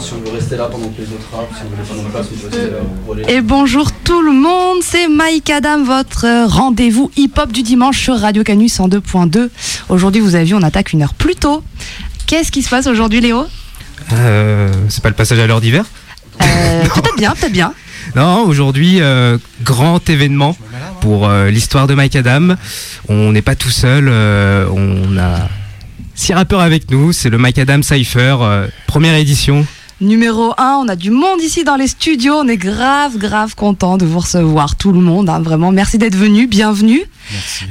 si on veut rester là pendant que les autres rappent, si on veut prendre place, on peut rester là. pour aller- Et bonjour tout le monde, c'est Mike Adam, votre euh, rendez-vous hip-hop du dimanche sur Radio Canu 102.2. Aujourd'hui, vous avez vu, on attaque une heure plus tôt. Qu'est-ce qui se passe aujourd'hui, Léo? Euh, c'est pas le passage à l'heure d'hiver? Euh, Peut-être bien, peut-être bien. Non, aujourd'hui, euh, grand événement pour euh, l'histoire de Mike Adam. On n'est pas tout seul, euh, on a six rappeurs avec nous, c'est le Mike Adam Cypher, euh, première édition. Numéro 1, on a du monde ici dans les studios. On est grave, grave content de vous recevoir, tout le monde. hein, vraiment, merci d'être venu, bienvenue.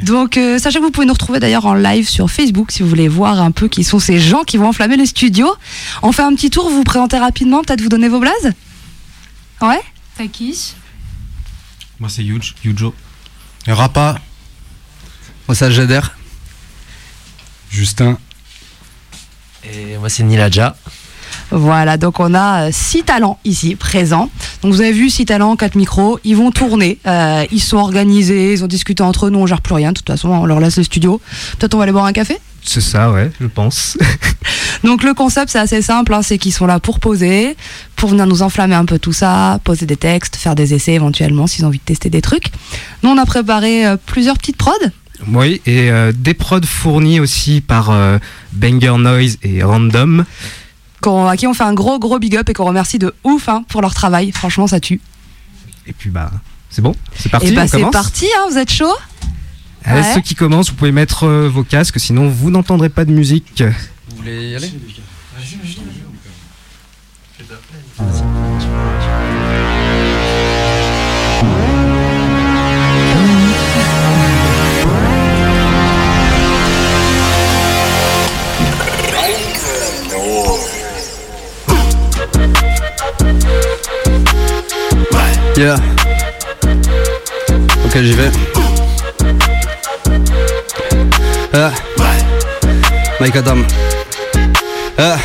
Donc, euh, sachez que vous pouvez nous retrouver d'ailleurs en live sur Facebook si vous voulez voir un peu qui sont ces gens qui vont enflammer les studios. On fait un petit tour, vous vous présentez rapidement, peut-être vous donner vos blazes Ouais Takis. Moi c'est Yuj, Yujo. Rapa. Moi, c'est Jader. Justin. Et moi c'est Niladja. Voilà, donc on a euh, six talents ici présents. Donc vous avez vu six talents, quatre micros, ils vont tourner, euh, ils sont organisés, ils ont discuté entre eux, nous on gère plus rien, de toute façon on leur laisse le studio. Peut-être on va aller boire un café? C'est ça, ouais, je pense. Donc le concept c'est assez simple, hein, c'est qu'ils sont là pour poser, pour venir nous enflammer un peu tout ça, poser des textes, faire des essais éventuellement s'ils ont envie de tester des trucs. Nous on a préparé euh, plusieurs petites prods. Oui, et euh, des prods fournis aussi par euh, Banger Noise et Random. qu'on- à qui on fait un gros gros big up et qu'on remercie de ouf hein, pour leur travail. Franchement, ça tue. Et puis bah, c'est bon, c'est parti, et bah on c'est commence. parti, hein, vous êtes chaud? Allez, Ouais. Ceux qui commencent, vous pouvez mettre euh, vos casques, sinon vous n'entendrez pas de musique. Vous voulez y aller? Ok, j'y vais. Ah. Mike Adam. Ah.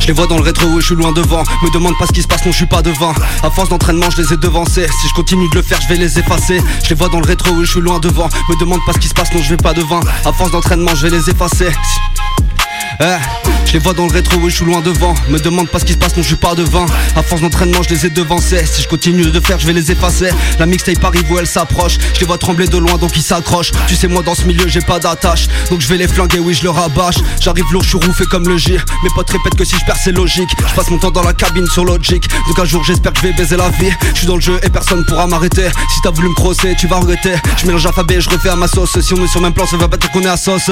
Je les vois dans le rétro et je suis loin devant. Me demande pas ce qui se passe, non je suis pas devant. À force d'entraînement je les ai devancés. Si je continue de le faire je vais les effacer. Je les vois dans le rétro et je suis loin devant. Me demande pas ce qui se passe, non je vais pas devant. À force d'entraînement je vais les effacer. Eh, je les vois dans le rétro et je suis loin devant. Me demande pas ce qui se passe, non je suis pas devant. À force d'entraînement je les ai devancés Si je continue de faire je vais les effacer. La mixtape arrive où elle s'approche. Je les vois trembler de loin donc ils s'accrochent. Tu sais moi dans ce milieu j'ai pas d'attache. Donc je vais les flinguer oui je le rabâche. J'arrive lourd je suis roufé comme le J Mes potes répètent que si je perds c'est logique. Je passe mon temps dans la cabine sur Logic. Donc un jour j'espère que je vais baiser la vie. Je suis dans le jeu et personne pourra m'arrêter. Si t'as voulu me crosser tu vas regretter. Je mélange alphabet je refais à ma sauce. Si on est sur même plan ça va pas qu'on est à sauce.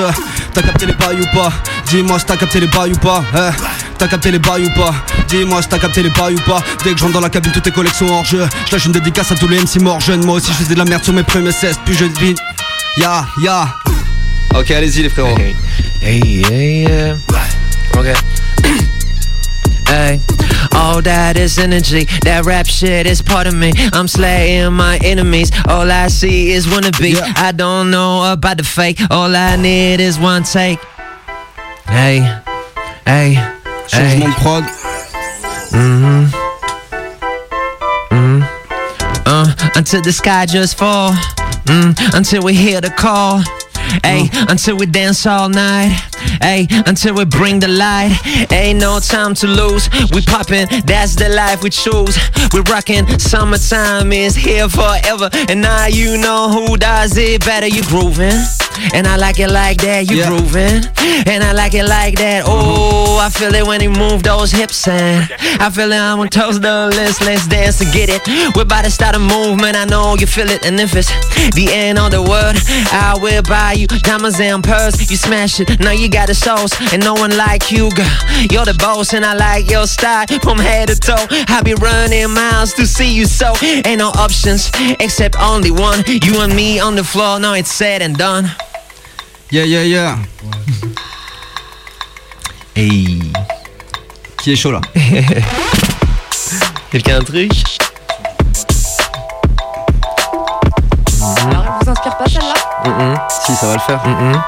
T'as capté les bails ou pas? Dis-moi t'as capté les ou pas eh T'as capté les bails ou pas? Dis-moi si t'as capté les bails ou pas Dès que je rentre dans la cabine toutes tes collections hors jeu Je lâche une dédicace à tous les MC morts jeunes Moi aussi je faisais de la merde sur mes premiers 16 Puis je vis Ya ya Ok allez-y les frérots Hey, hey, hey, yeah. Okay. Hey, all that is energy, that rap shit is part of me. I'm slaying my enemies. All I see is wannabe. Yeah. I don't know about the fake. All I need is one take. Hey, hey, hey. Changement de prod Uh, until the sky just fall. Mm, until we hear the call. Hey, until we dance all night. Hey, until we bring the light. Ain't no time to lose. We poppin', that's the life we choose. We rockin', summertime is here forever. And now you know who does it better. You groovin'. And I like it like that, you Yeah. groovin'. And I like it like that. Oh, uh-huh. I feel it when he move those hips and I feel it I'm on toes the list. Let's dance and get it. We're about to start a movement. I know you feel it. And if it's the end of the world, I will buy you diamonds and pearls. You smash it. Now you got the sauce. And no one like you, girl. You're the boss and I like your style from head to toe. I be running miles to see you so. Ain't no options except only one. You and me on the floor. Now it's said and done. Yeah yeah yeah Hey. Qui est chaud là Quelqu'un un truc Alors, elle vous inspire pas celle-là? Mm-mm, Si ça va le faire mm-mm.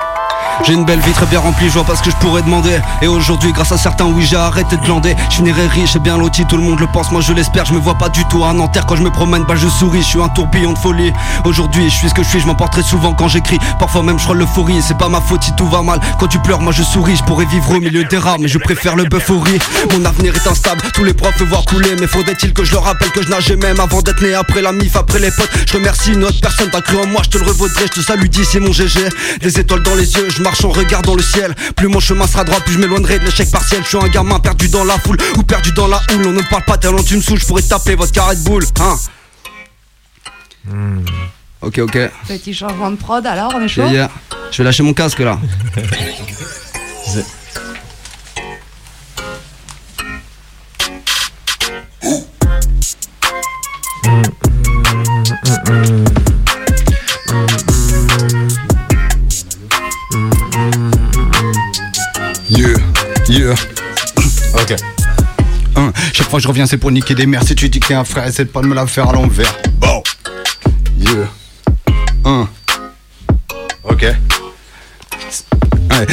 J'ai une belle vie très bien remplie, je vois pas ce que je pourrais demander. Et aujourd'hui, grâce à certains, oui, j'ai arrêté de glander. Je finirai riche et bien loti, tout le monde le pense, moi je l'espère. Je me vois pas du tout à Nanterre quand je me promène, bah je souris, je suis un tourbillon de folie. Aujourd'hui, je suis ce que je suis, je m'emporte très souvent quand j'écris. Parfois même je crois l'euphorie, c'est pas ma faute si tout va mal. Quand tu pleures, moi je souris, je pourrais vivre au milieu des rats, mais je préfère le bœuf au riz. Mon avenir est instable, tous les profs veulent voir couler, mais faudrait-il que je leur rappelle que je nageais même avant d'être né, après la mif, après les potes. Je remercie une autre personne, t'as cru en moi, je te le revaudrai, je te salue d'ici mon GG. Des étoiles dans les yeux, je marche en regardant le ciel. Plus mon chemin sera droit, plus je m'éloignerai de l'échec partiel. Je suis un gamin perdu dans la foule ou perdu dans la houle. On ne parle pas me saoules, je pourrais taper votre carré de boule, hein. Ok, ok. Petit changement de prod, alors on est chaud? Yeah, yeah. Je vais lâcher mon casque là. Yeah, chaque fois je reviens, c'est pour niquer des mères. Si tu dis que t'es un frère, essaie pas de me la faire à l'envers. Bon.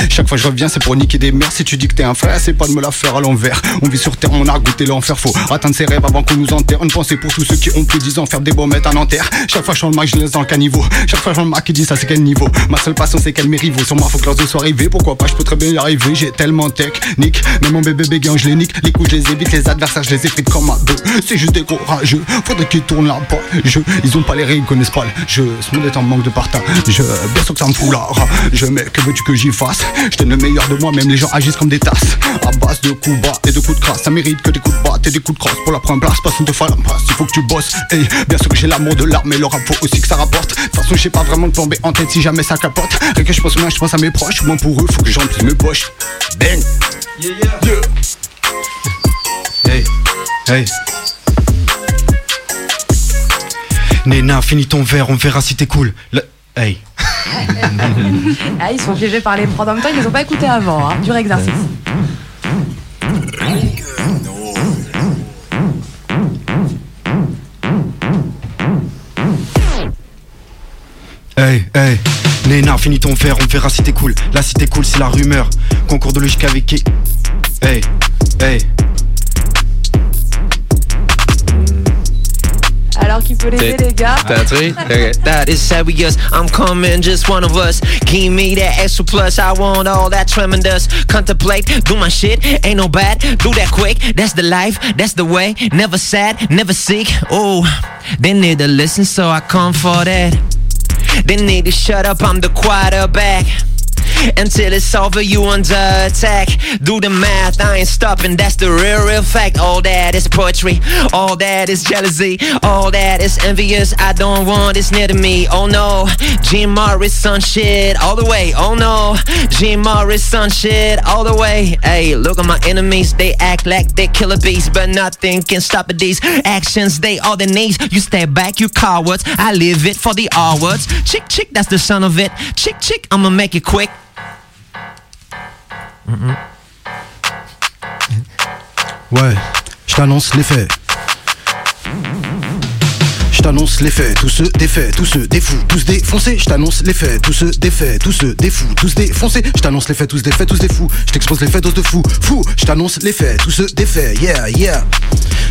Chaque fois que je reviens, c'est pour niquer des mères. Si tu dis que t'es un frère, c'est pas de me la faire à l'envers. On vit sur terre, on a goûté l'enfer. Faut atteindre ses rêves avant qu'on nous enterre. Une pensée pour tous ceux qui ont plus de 10 ans, faire des bombettes à Nanterre. Chaque fois je le je laisse dans le caniveau. Chaque fois je le qui dit ça, c'est quel niveau. Ma seule passion, c'est qu'elle mes rivaux. Sur moi, faut que leurs deux soient arrivés. Pourquoi pas, je peux très bien y arriver. J'ai tellement technique. Mais mon bébé béguin, je les nique. Les coups, je les évite. Les adversaires, je les effrite comme un deux. C'est juste des courageux. Faudrait qu'ils tournent la page. Ils ont pas les règles, connaissent pas le jeu. Ce monde est en manque de partage. Je, bien sûr que ça me fout la Je mets que veux-tu que j'y fasse? Je donne le meilleur de moi, même les gens agissent comme des tasses. À base de coups bas et de coups de crasse, ça mérite que des coups de batte et des coups de crosse pour la première place. Une te la passe, il faut que tu bosses. Et bien sûr que j'ai l'amour de l'art, mais le rap faut aussi que ça rapporte. De toute façon, j'ai pas vraiment de tomber en tête si jamais ça capote. Rien que je pense moi, je pense à mes proches. Moi pour eux, faut que j'emplisse mes poches. Bang! Yeah, Hey, hey. Néna, finis ton verre, on verra si t'es cool. Le- Hey. Ah, ils sont piégés par les prods en même temps, ils les ont pas écoutés avant. Hein. Dur exercice. Hey, hey, Néna, finis ton verre, on verra si t'es cool. Là, si t'es cool, c'est la rumeur. Concours de logique avec qui? Hey, hey. That's it. Okay. That is serious. I'm coming, just one of us. Give me that extra plus. I want all that tremendous. Contemplate, do my shit. Ain't no bad. Do that quick. That's the life. That's the way. Never sad, never sick. Oh, they need to listen, so I come for that. They need to shut up. I'm the quarterback. Until it's over, you under attack. Do the math, I ain't stopping. That's the real, real fact. All that is poetry. All that is jealousy. All that is envious. I don't want this near to me. Oh no, Jim Morrison shit all the way. Oh no, Jim Morrison shit all the way. Hey, look at my enemies. They act like they killer bees, but nothing can stop these actions. They are the needs. You step back, you cowards. I live it for the R words. Chick, chick, that's the son of it. Chick, chick, I'ma make it quick. Ouais, je t'annonce les faits. Je t'annonce les faits, tous ceux des faits, tous ceux des fous, tous défoncés. Je t'annonce les faits, tous ceux des faits, tous ceux des fous, tous défoncés. Je t'annonce les faits, tous des faits, tous des fous. Je t'expose les faits, tous de fous, fous. Je t'annonce les faits, tous ceux des faits, yeah, yeah.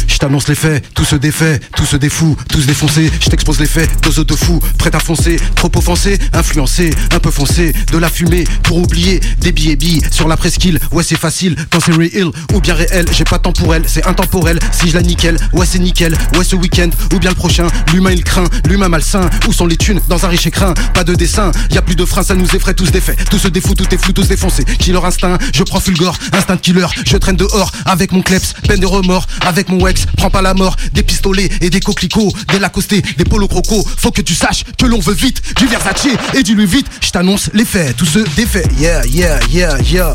Je t'annonce les faits, tous ceux des faits, tous ceux des fous, tous défoncés. Je t'expose les faits, dose de fous, prêt à foncer, trop offensé, influencé, un peu foncé, de la fumée pour oublier des billets billes sur la presqu'île. Ouais, c'est facile quand c'est real ou bien réel. J'ai pas temps pour elle, c'est intemporel. Si je la nickel, ouais, c'est nickel. Ouais, ce week-end ou bien le prochain. L'humain il craint, l'humain malsain. Où sont les thunes dans un riche écrin? Pas de dessin, y a plus de frein, ça nous effraie tous des faits. Tous des fous, tout est flou, tous défoncés. Killer instinct, je prends fulgore, instinct killer. Je traîne dehors avec mon kleps, peine de remords, avec mon ex. Prends pas la mort, des pistolets et des coquelicots, des lacostés, des polos crocos. Faut que tu saches que l'on veut vite, du Versace et du Louis vite. Je t'annonce les faits, tous ceux des faits. Yeah, yeah, yeah, yeah.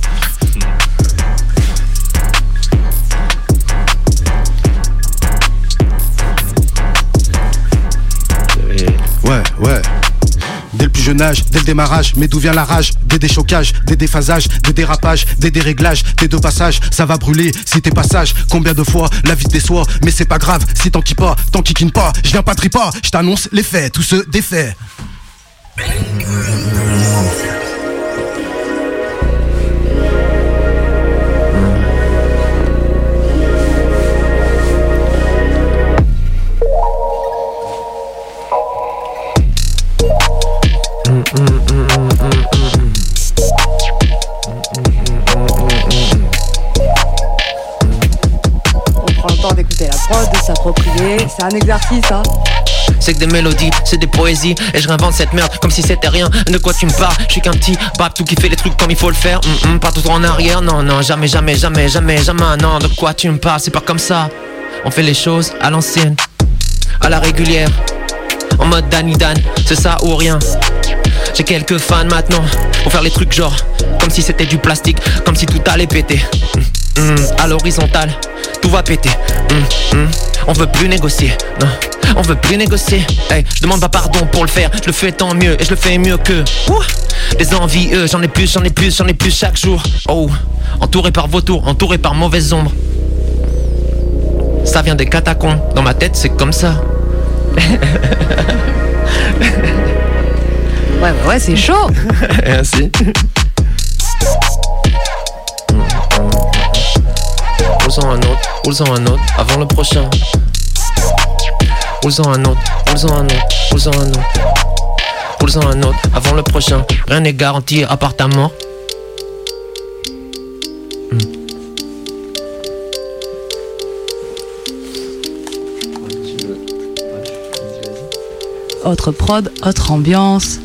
Ouais, ouais. Dès le plus jeune âge, dès le démarrage, mais d'où vient la rage? Des déchocages, des déphasages, des dérapages, des déréglages, des deux passages, ça va brûler si t'es pas sage. Combien de fois la vie te déçoit, mais c'est pas grave, si t'en pas, t'en kikines pas, je viens pas pas, je t'annonce les faits, tous ceux des de s'approprier. C'est un exercice, hein. C'est que des mélodies, c'est des poésies. Et je réinvente cette merde comme si c'était rien. De quoi tu me parles? Je suis qu'un petit tout qui fait les trucs comme il faut le faire. Mm -mm, Pas tout en arrière, non, non, jamais, jamais, jamais, jamais, jamais. Non, de quoi tu me parles, c'est pas comme ça. On fait les choses à l'ancienne À la régulière. En mode Danny Dan, c'est ça ou rien. J'ai quelques fans maintenant Pour faire les trucs genre Comme si c'était du plastique Comme si tout allait péter. Mm, À l'horizontale va péter On veut plus négocier, non on veut plus négocier. Hey, je demande pas pardon pour le faire, je le fais tant mieux et je le fais mieux que. des envies, j'en ai plus, j'en ai plus, j'en ai plus chaque jour. Oh, entouré par vautours, entouré par mauvaises ombres. Ça vient des catacombes, dans ma tête c'est comme ça. ouais, ouais, c'est chaud. et Roule-en un autre, roule-en un autre, avant le prochain. Roule-en un autre, roule-en un autre, roule-en un autre. Roule-en un autre, avant le prochain. Rien n'est garanti à part ta mort. Hmm. Autre prod, autre ambiance.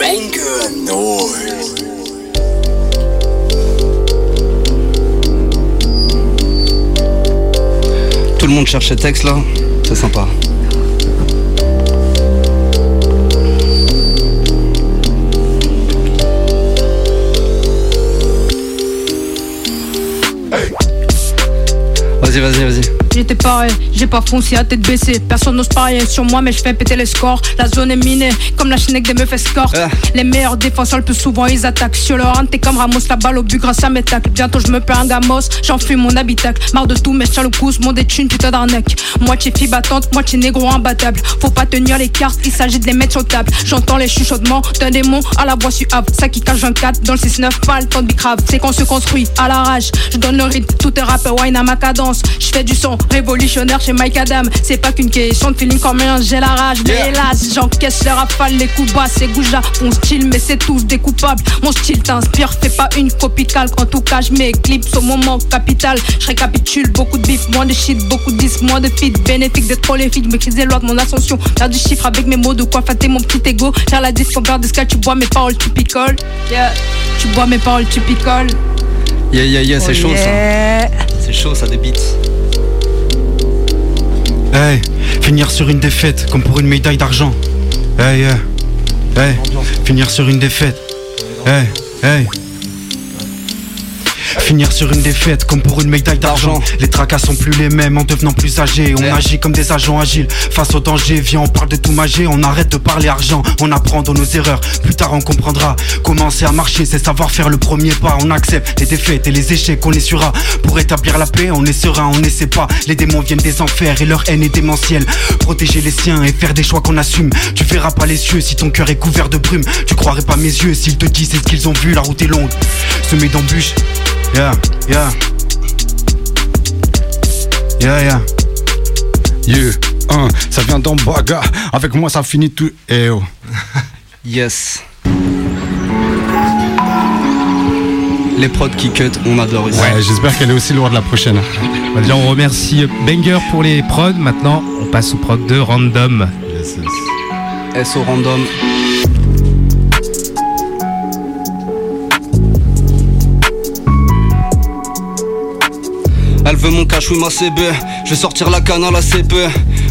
Banger noise. Le monde cherche ces textes là, c'est sympa. Vas-y, vas-y, vas-y j'étais pareil, j'ai pas foncé à tête baissée. Personne n'ose parier sur moi, mais je fais péter les scores. La zone est minée, comme la chinec des meufs escorts. Ah. Les meilleurs défenseurs, le plus souvent, ils attaquent. Sur leur t'es comme Ramos, la balle au but grâce à mes tacs. Bientôt, je me perds un gamos, j'enfuis mon habitacle. Marre de tout, mais tiens le pouce, mon détune, putain d'arnaque. Moitié fille battante, moitié négro imbattable. Faut pas tenir les cartes, il s'agit de les mettre sur table. J'entends les chuchotements d'un démon à la voix suave. Ça qui cache 24 dans le 6-9, pas le temps de bicrave. C'est qu'on se construit à la rage. Je donne le rythme, tout est rap, wine à ma cadence. Je fais du son révolutionnaire chez Mike Adam. C'est pas qu'une question de feeling comme un j'ai la rage. Mais hélas, j'encaisse les rafales, les coups bas, c'est Gouja. Mon style, mais c'est tous des coupables. Mon style t'inspire, fais pas une copie calque. En tout cas, je m'éclipse au moment capital. Je récapitule beaucoup de bif, moins de shit, beaucoup de disques, moins de feed. Bénéfique d'être prolifique, maîtrise les lois de mon ascension. Faire du chiffre avec mes mots, de quoi fâter mon petit ego. Faire la disque, faire de tu bois mes paroles, tu picoles. Yeah, tu bois mes paroles, tu picoles. Yeah, yeah, yeah, c'est chaud ça. C'est chaud ça, des beats. Hey, finir sur une défaite comme pour une médaille d'argent. Hey, hey, hey, finir sur une défaite. Hey, hey. Finir sur une défaite comme pour une médaille d'argent. Les tracas sont plus les mêmes en devenant plus âgés. On agit comme des agents agiles face au danger. Viens, on parle de tout manger, on arrête de parler argent. On apprend de nos erreurs. Plus tard, on comprendra. Commencer à marcher, c'est savoir faire le premier pas. On accepte les défaites et les échecs, on essuiera. Pour établir la paix, on est serein, on essaie pas. Les démons viennent des enfers et leur haine est démentielle. Protéger les siens et faire des choix qu'on assume. Tu verras pas les cieux si ton cœur est couvert de brume. Tu croirais pas mes yeux s'ils te disent ce qu'ils ont vu. La route est longue, semée d'embûches. Yeah, yeah. Yeah, yeah. Yeah, hein, ça vient d'Ambaga. Avec moi, ça finit tout. Eh oh. yes. Les prods qui cut, on adore ici. Ouais, j'espère qu'elle est aussi lourde la prochaine. Déjà, on remercie Banger pour les prods. Maintenant, on passe aux prods de Random. Yes, yes. SO Random. Veut mon cash, oui ma CB Je vais sortir la canne à la CP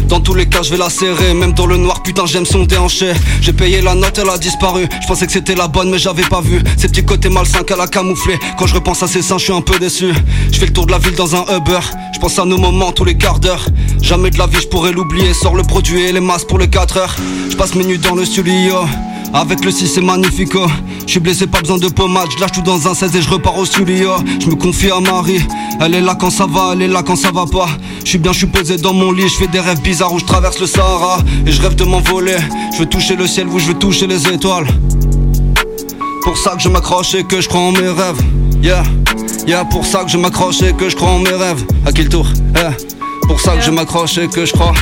Dans tous les cas je vais la serrer. Même dans le noir putain j'aime son déhanché. J'ai payé la note elle a disparu. Je pensais que c'était la bonne mais j'avais pas vu. Ces petits côtés malsains qu'elle a camouflé Quand je repense à ses seins je suis un peu déçu. Je fais le tour de la ville dans un Uber. Je pense à nos moments tous les quarts d'heure. Jamais de la vie je pourrais l'oublier. Sors le produit et les masses pour les 4 heures. Je passe mes nuits dans le studio avec le 6 c'est magnifico Je suis blessé pas besoin de pommade. Je lâche tout dans un 16 et je repars au studio. Je me confie à Marie. Elle est là quand ça va, elle est là quand ça va pas. Je suis bien, je suis posé dans mon lit. Je fais des rêves bizarres où je traverse le Sahara. Et je rêve de m'envoler. Je veux toucher le ciel, où je veux toucher les étoiles. Pour ça que je m'accroche et que je crois en mes rêves. Yeah, yeah, pour ça que je m'accroche et que je crois en mes rêves. À qui le tour, yeah. Pour ça que je m'accroche et que je crois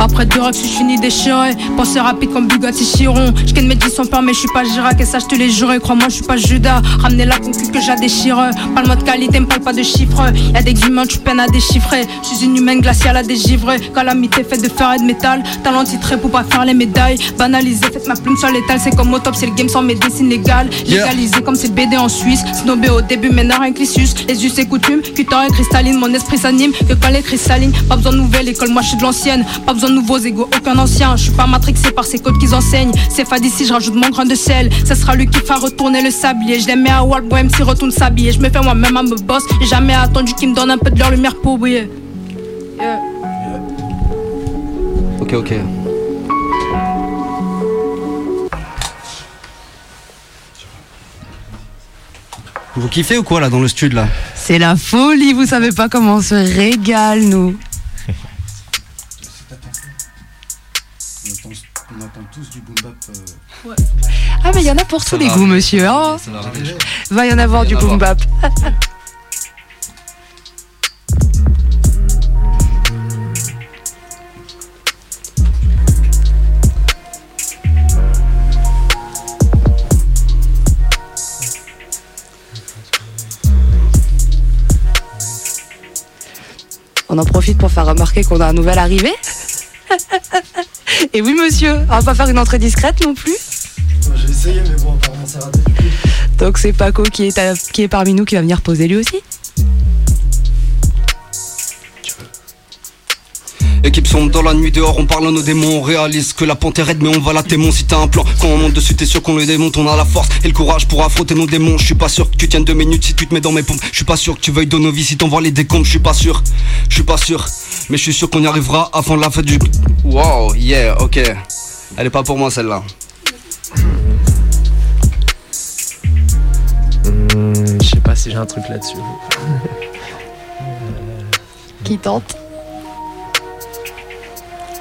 Après deux racks, je finis déchiré. Pensée rapide comme Bugatti Chiron. Je mes 10 sans peur, mais je suis pas Girac. Et ça, je te l'ai juré. Crois-moi, je suis pas Judas. Ramener la concu que j'ai déchire. Parle-moi de qualité, me parle pas de chiffres. Y'a des humains, tu peines à déchiffrer. Je suis une humaine glaciale à dégivrer. Calamité faite de fer et de métal. Talent titré pour pas faire les médailles. Banalisé, faites ma plume sur l'étal. C'est comme au top, c'est le game sans médecine légale. Légalisé comme c'est BD en Suisse. Snobé au début, mais n'a rien Les us et coutumes, cutter et cristalline. Mon esprit s'anime que quand les cristallines. Pas besoin de nouvelle école, moi je suis de l'ancienne. Pas besoin de nouveaux égaux, aucun ancien. Je suis pas matrixé par ces codes qu'ils enseignent. C'est fade ici, je rajoute mon grain de sel. Ça sera lui qui fera retourner le sablier. Je l'aimais à Walt Bohem s'il retourne s'habiller. Je me fais moi-même à me boss. J'ai jamais attendu qu'il me donne un peu de leur lumière pour briller. Ok, ok. Vous kiffez ou quoi là dans le studio là? C'est la folie, vous savez pas comment on se régale nous. On entend tous du boom bap. Euh. Ah mais il y en a pour tous les goûts monsieur. Hein va y en avoir du boom bap. On en profite pour faire remarquer qu'on a un nouvel arrivé. Et oui, monsieur, on va pas faire une entrée discrète non plus. J'ai essayé, mais bon, apparemment c'est raté. Donc c'est Paco qui est, qui est parmi nous qui va venir poser lui aussi. Équipe sombre dans la nuit dehors, on parle à nos démons, on réalise que la panthère aide mais on va la témon si t'as un plan. Quand on monte dessus t'es sûr qu'on le démonte, on a la force et le courage pour affronter nos démons. Je suis pas sûr que tu tiennes deux minutes si tu te mets dans mes pompes. Je suis pas sûr que tu veuilles de nos vies si t'envoies les décombres. Je suis pas sûr, je suis pas sûr, mais je suis sûr qu'on y arrivera avant la fin du. Wow, yeah, ok. Elle est pas pour moi celle-là. Hmm, je sais pas si j'ai un truc là-dessus. Qui tente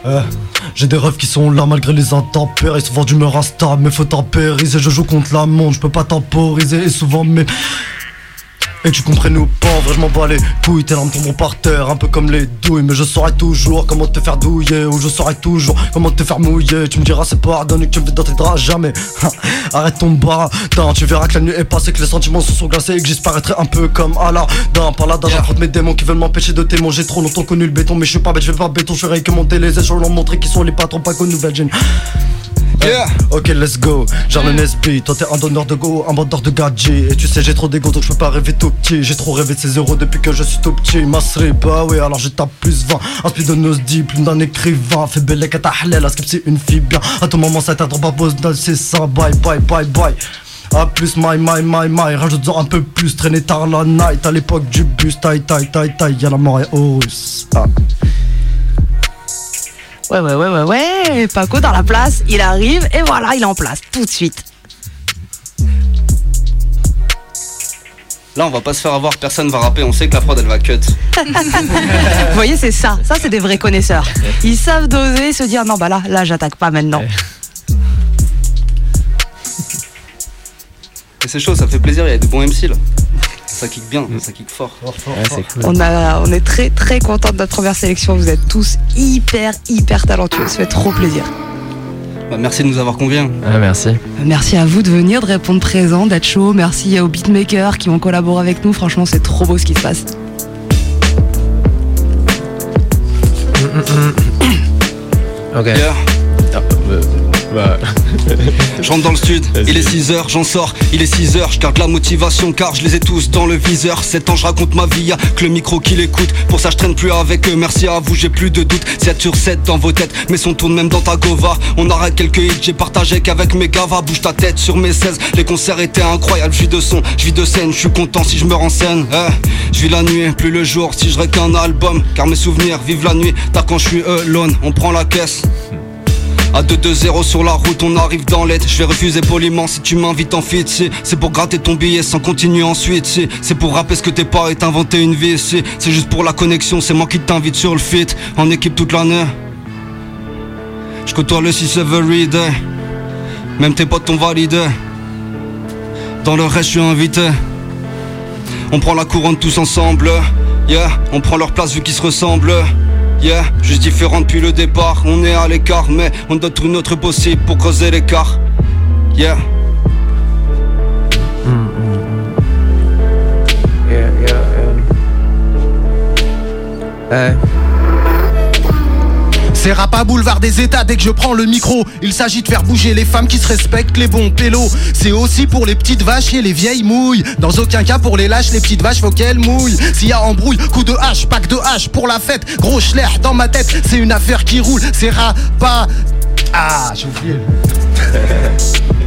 euh, j'ai des rêves qui sont là malgré les intempéries Souvent d'humeur instable mais faut tempériser Je joue contre la montre, je peux pas temporiser Et souvent mais et tu comprennes ou pas, vrai je m'en bats les couilles. Tes larmes tomberont par terre, un peu comme les douilles. Mais je saurai toujours comment te faire douiller Ou je saurai toujours comment te faire mouiller. Tu me diras c'est pardonné que tu me dans tes draps jamais. Arrête ton baratin, tu verras que la nuit est passée Que les sentiments se sont glacés et que j'disparaîtrai un peu comme Allah. D'un par là, d'un j'affronte mes démons qui veulent m'empêcher de t'aimer J'ai trop longtemps connu le béton mais je suis pas bête, je vais pas béton. Je ferai que monter les échelons, montrer qui sont les patrons pas qu'aux nouvelles gênes Ok, let's go. Genre le Nesby, toi t'es un donneur de go, un vendeur de gadgets. Et tu sais, j'ai trop d'ego donc je peux pas rêver tout petit. J'ai trop rêvé de ces euros depuis que je suis tout petit. Masri, bah oui, alors je tape plus 20. Un speed de nos plus d'un écrivain. Fais belle à ta halal, c'est une fille bien. À tout moment, ça t'attend pas, pose c'est ça. Bye, bye, bye, bye. A plus, my, my, my, my. Rajoute-en un peu plus, traîner tard la night. À l'époque du bus, taille, taille, taille, taille. Y'a la mort et hausse. Ah. Ouais, ouais, ouais, ouais, ouais. Paco dans la place, il arrive et voilà, il est en place tout de suite. Là, on va pas se faire avoir, personne va rapper, on sait que la prod elle va cut. Vous voyez, c'est ça. Ça, c'est des vrais connaisseurs. Ils savent doser, se dire non, bah là, là, j'attaque pas maintenant. Et c'est chaud, ça fait plaisir, il y a des bons MC là ça kick bien, mm. ça kick fort. On, a, on est très très content de notre première sélection. Vous êtes tous hyper hyper talentueux. Ça fait trop plaisir. Bah, merci de nous avoir conviés. Ah, merci. Merci à vous de venir, de répondre présent, d'être chaud. Merci aux beatmakers qui ont collaboré avec nous. Franchement, c'est trop beau ce qui se passe. Mm, mm, ok. Bah. je rentre dans le sud, il est 6h, j'en sors, il est 6h, je garde la motivation car je les ai tous dans le viseur. 7 ans, je raconte ma vie, y'a que le micro qui l'écoute. Pour ça, je traîne plus avec eux, merci à vous, j'ai plus de doute. 7 sur 7 dans vos têtes, mais son tourne même dans ta gova. On arrête quelques hits, j'ai partagé qu'avec mes gavas. Bouge ta tête sur mes 16, les concerts étaient incroyables. Je vis de son, je vis de scène, je suis content si je me renseigne. Eh, je vis la nuit, plus le jour, si je qu'un album. Car mes souvenirs vivent la nuit, t'as quand je suis alone, on prend la caisse. A 2-2-0 sur la route, on arrive dans l'aide. Je vais refuser poliment si tu m'invites en fit. C'est pour gratter ton billet sans continuer ensuite. C'est pour rappeler ce que t'es pas et t'inventer une vie. C'est juste pour la connexion, c'est moi qui t'invite sur le fit. En équipe toute l'année. Je côtoie le 6 every day. Même tes potes t'ont validé. Dans le reste, je suis invité. On prend la couronne tous ensemble. Yeah, on prend leur place vu qu'ils se ressemblent. Yeah, juste différent depuis le départ. On est à l'écart, mais on donne tout notre possible pour creuser l'écart. Yeah. Yeah, yeah, yeah. Hey. C'est rap à boulevard des états dès que je prends le micro. Il s'agit de faire bouger les femmes qui se respectent, les bons pélos. C'est aussi pour les petites vaches et les vieilles mouilles. Dans aucun cas pour les lâches, les petites vaches faut qu'elles mouillent. S'il y a embrouille, coup de hache, pack de hache pour la fête. Gros schler dans ma tête, c'est une affaire qui roule. C'est rap pas. Ah, j'ai oublié.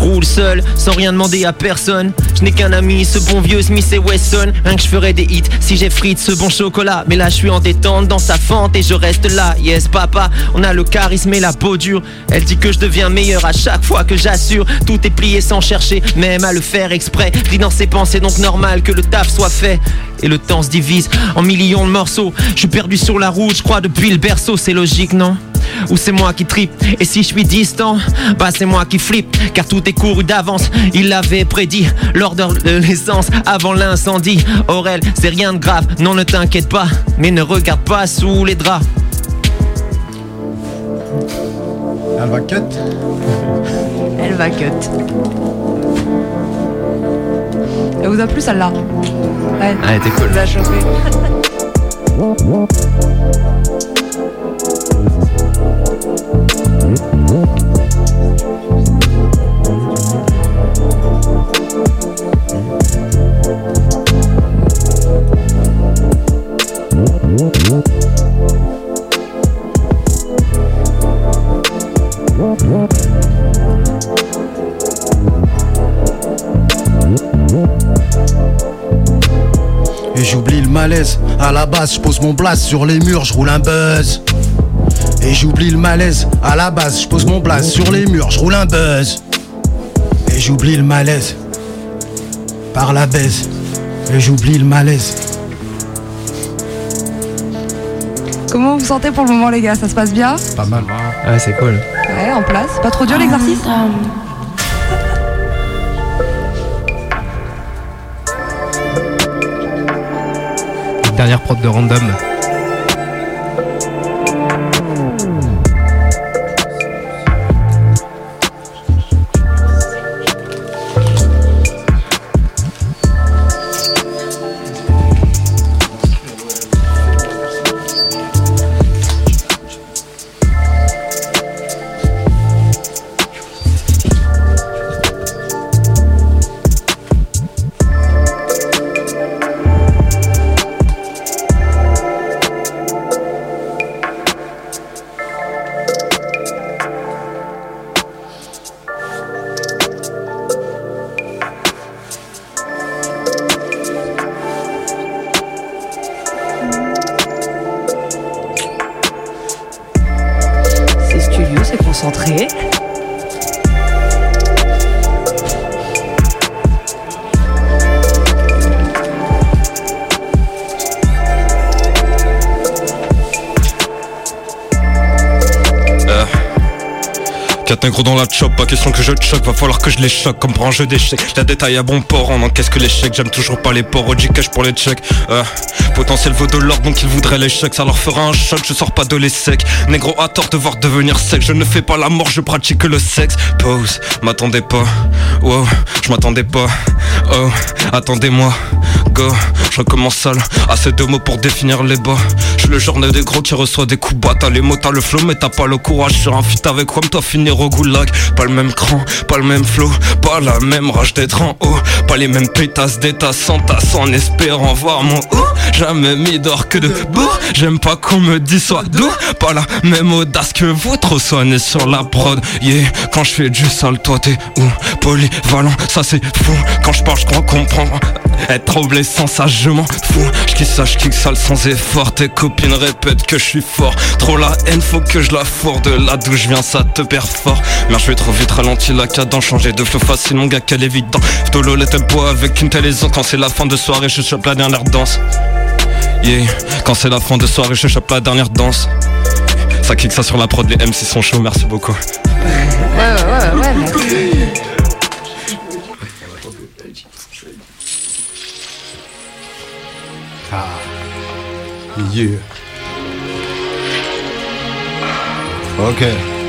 Je roule seul, sans rien demander à personne. Je n'ai qu'un ami, ce bon vieux Smith et Wesson. Rien que je ferais des hits si j'ai frites ce bon chocolat. Mais là, je suis en détente dans sa fente et je reste là. Yes, papa, on a le charisme et la peau dure. Elle dit que je deviens meilleur à chaque fois que j'assure. Tout est plié sans chercher, même à le faire exprès. Je dans ses pensées, donc normal que le taf soit fait. Et le temps se divise en millions de morceaux. Je suis perdu sur la route, je crois, depuis le berceau. C'est logique, non? Ou c'est moi qui tripe Et si je suis distant Bah c'est moi qui flippe Car tout est couru d'avance Il l'avait prédit L'ordre de l'essence avant l'incendie Aurel c'est rien de grave Non ne t'inquiète pas Mais ne regarde pas sous les draps Elle va cut. Elle va cut. Elle vous a plu celle-là? Ouais. Ah, elle était cool. Elle vous a. malaise. À la base, je pose mon blast sur les murs, je roule un buzz. Et j'oublie le malaise. À la base, je pose mon blast sur les murs, je roule un buzz. Et j'oublie le malaise. Par la baise. Et j'oublie le malaise. Comment vous vous sentez pour le moment, les gars? Ça se passe bien? Pas mal. Ouais c'est cool Ouais, en place. Pas trop dur l'exercice? Dernière prod de random. Pas question que je choque, va falloir que je les choque comme pour un jeu d'échecs. La détaille à bon port, on encaisse que l'échec, j'aime toujours pas les ports, au cash pour les checks. Euh, potentiel vaut de l'or, donc ils voudraient l'échec, ça leur fera un choc, je sors pas de les secs. Négro à tort devoir devenir sec, je ne fais pas la mort, je pratique que le sexe. Pause, m'attendez pas, wow, je m'attendais pas, oh, attendez-moi, go, je recommence seul, assez de mots pour définir les bas. Je le genre de gros qui reçoit des coups bas, t'as les mots, t'as le flow, mais t'as pas le courage sur un feat avec quoi, toi finir au goulag. Pas le même cran, pas le même flow, pas la même rage d'être en haut, pas les mêmes pétasses d'état sans tasse en espérant voir mon haut. Jamais mis d'or que de bourre, j'aime pas qu'on me dise soit doux, pas la même audace que vous, trop soigné sur la prod. Yeah, quand je fais du sale, toi t'es où? Polyvalent, ça c'est fou. Quand je parle, je crois comprendre. Être trop blessant, ça je m'en fous. Je je kick sale sans effort. Tes copines répètent que je suis fort. Trop la haine, faut que je la fourre. De là d'où je viens, ça te perd fort. Merde, je vais trop vite ralentir la cadence. Changer de flow mon gars, quel évident. Tolo le tempo avec une telle aisance. Quand c'est la fin de soirée, je chope la dernière danse. Yeah, quand c'est la fin de soirée, je chope la dernière danse. Ça kick ça sur la prod, les MC sont chauds, merci beaucoup. Ouais, ouais, ouais, ouais, merci. Yeah. Ok.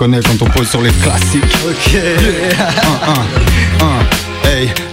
Quand on pose sur les classiques. Ok. Un, un, un.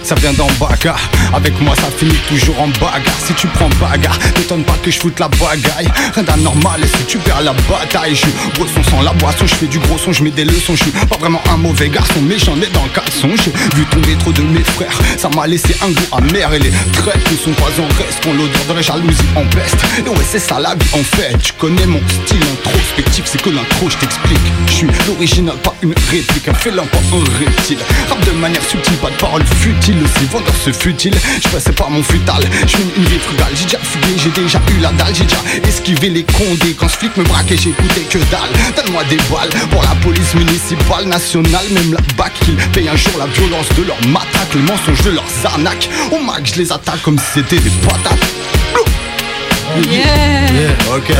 Ça vient d'en bagarre Avec moi ça finit toujours en bagarre Si tu prends bagarre, t'étonne pas que je foute la bagaille. Rien d'anormal et si tu perds la bataille Je gros son sans la boisson, je fais du gros son, je mets des leçons. Je suis pas vraiment un mauvais garçon mais j'en ai dans le caleçon. J'ai vu tomber trop de mes frères Ça m'a laissé un goût amer. Et les traites ne sont pas en reste l'odeur de la jalousie en peste. Et ouais c'est ça la vie en fait. Tu connais mon style introspectif C'est que l'intro je t'explique. Je suis l'original pas une réplique. Un félin pas un reptile. Rap de manière subtile pas de paroles futiles Aussi vendeur ce futile Je passais par mon futal Je mène une vie frugale. J'ai déjà fugué j'ai déjà eu la dalle J'ai déjà esquivé les condés. Quand ce flic me braquait j'ai écouté que dalle. Donne-moi des balles pour la police municipale nationale. Même la BAC qu'ils payent un jour la violence de leurs matraques Les mensonges de leurs arnaques. Au max je les attaque comme si c'était des patates. Yeah. Ok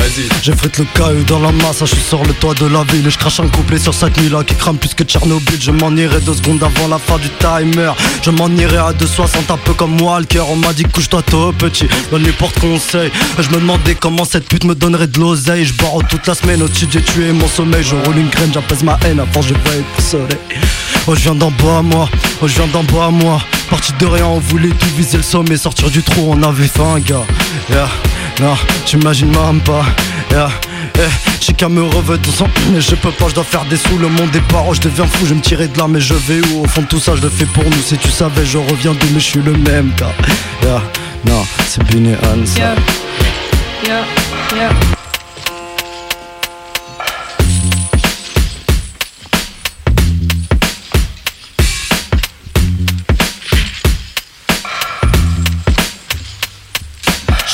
Vas-y J'effrite le caillou dans la masse, je suis le toit de la ville et je crache un couplet sur cette nuit là qui crame plus que Tchernobyl. Je m'en irai deux secondes avant la fin du timer. Je m'en irai à 2,60 un peu comme moi, cœur. On m'a dit couche-toi tôt petit, donne les portes conseil. Je me demandais comment cette pute me donnerait de l'oseille. Je barre toute la semaine au-dessus, j'ai tué mon sommeil. Je roule une graine, j'apaise ma haine, avant je vais être soleil. Oh, je viens d'en bas, moi, oh, je viens d'en bas, moi. Parti de rien, on voulait tout viser le sommet, sortir du trou, on avait faim, gars. Non, t'imagines même pas. Yeah. Eh, j'ai qu'à me revêtir sang Mais je peux pas, je dois faire des sous Le monde est paro, je deviens fou, je me tirer de là Mais je vais où? Au fond de tout ça, je le fais pour nous Si tu savais, je reviens d'où Mais je suis le même gars Yeah. Non, c'est. Yeah. Yeah.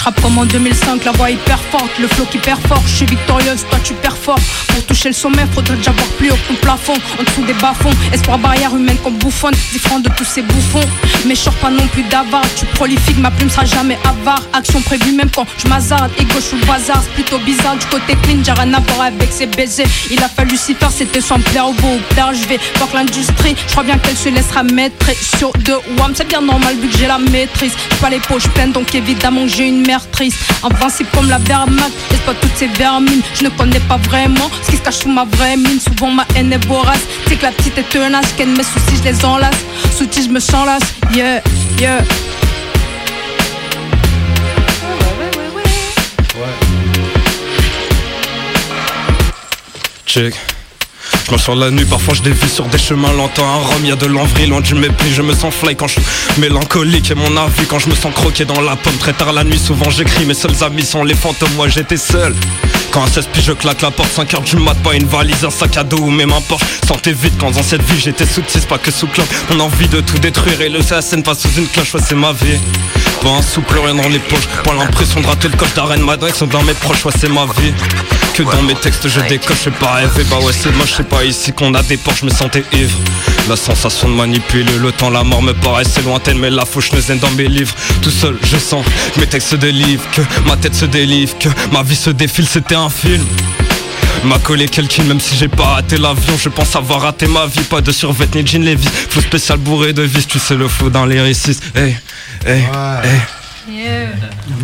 Rappe comme en 2005, la voix hyper forte, le flow qui perd fort, je suis victorieuse, toi tu perds fort. Pour toucher le sommet, faudrait déjà voir plus haut que plafond, en dessous des bas-fonds. Espoir barrière humaine qu'on bouffonne, différent de tous ces bouffons. Mais je pas non plus d'avare, tu prolifique, ma plume sera jamais avare. Action prévue même quand je m'hazarde, je suis le bazar, c'est plutôt bizarre. Du côté clean, j'ai rien à voir avec ces baisers. Il a fallu s'y faire, c'était sans plaire au beau plaire. Je vais voir l'industrie, je crois bien qu'elle se laissera mettre sur deux wham. C'est bien normal vu que j'ai la maîtrise. J'ai pas les poches pleines, donc évidemment j'ai une mère triste. Invincible comme la Wehrmacht, laisse pas toutes ces vermines? Je ne connais pas vraiment ce qui se cache sous ma vraie mine. Souvent ma haine est vorace. C'est que la petite est tenace, qu'elle mes soucis, je les enlace. Soutis, je me sens las. Yeah, yeah. Je marche sur la nuit, parfois je dévie sur des chemins lentins À Rome, y a de l'envie, loin du mépris Je me sens fly quand je suis mélancolique. Et mon avis quand je me sens croqué dans la pomme. Très tard la nuit, souvent j'écris Mes seuls amis sont les fantômes, moi j'étais seul. Quand à 16 piges je claque la porte. 5 heures du mat Pas une valise, un sac à dos ou même un Porsche. Sentez vite quand dans cette vie j'étais sous Pas que sous clope. Mon envie de tout détruire Et le CSN pas sous une cloche. C'est ma vie Pas un sou, plus rien dans les poches. Pas l'impression de rater le coche d'arène Madrid sont dans mes proches Ouais c'est ma vie. Que dans mes textes je décoche, je pas rêver Bah ouais c'est moche, c'est pas ici qu'on a des portes, je me sentais ivre. La sensation de manipuler le temps, la mort me paraissait lointaine Mais la fauche ne dans mes livres. Tout seul je sens mes textes se délivrent Que ma tête se délivre, que ma vie se défile, c'était un film M'a collé quelqu'un même si j'ai pas raté l'avion. Je pense avoir raté ma vie. Pas de survêt ni jean Levis. Flou spécial bourré de vis. Tu sais le flou dans les récits. Hey, hey, hey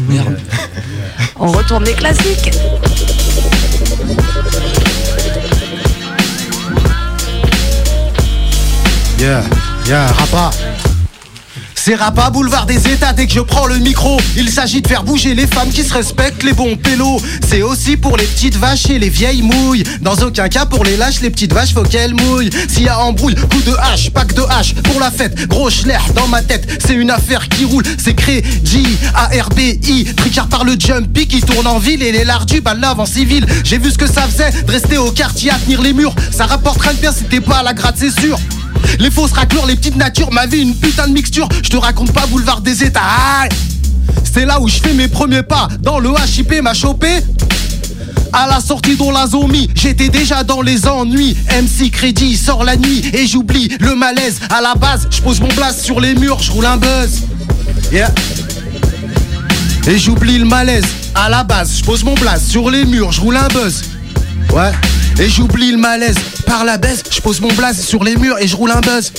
Merde. On retourne les classiques. Yeah, yeah, rapa. C'est Rapa, boulevard des États, dès que je prends le micro, il s'agit de faire bouger les femmes qui se respectent, les bons pélos. C'est aussi pour les petites vaches et les vieilles mouilles. Dans aucun cas pour les lâches, les petites vaches, faut qu'elles mouillent. S'il y a embrouille, coup de hache, pack de hache pour la fête. Gros schler dans ma tête, c'est une affaire qui roule. C'est crédit, A-R-B-I, tricard par le jumpy qui tourne en ville et les lardus balave en civil. J'ai vu ce que ça faisait de rester au quartier à tenir les murs. Ça rapporte rien de bien si t'es pas à la gratte, c'est sûr. Les fausses raclures, les petites natures, ma vie une putain de mixture. Je te raconte pas boulevard des états. C'est là où je fais mes premiers pas. Dans le HIP m'a chopé. À la sortie dont la zombie, j'étais déjà dans les ennuis. MC Crédit sort la nuit et j'oublie le malaise. À la base, je pose mon blast sur les murs, je roule un buzz. Et j'oublie le malaise. À la base, je pose mon blast sur les murs, je roule un buzz. Ouais. Et j'oublie le malaise. Par la baisse, je pose mon blaze sur les murs et je roule un buzz.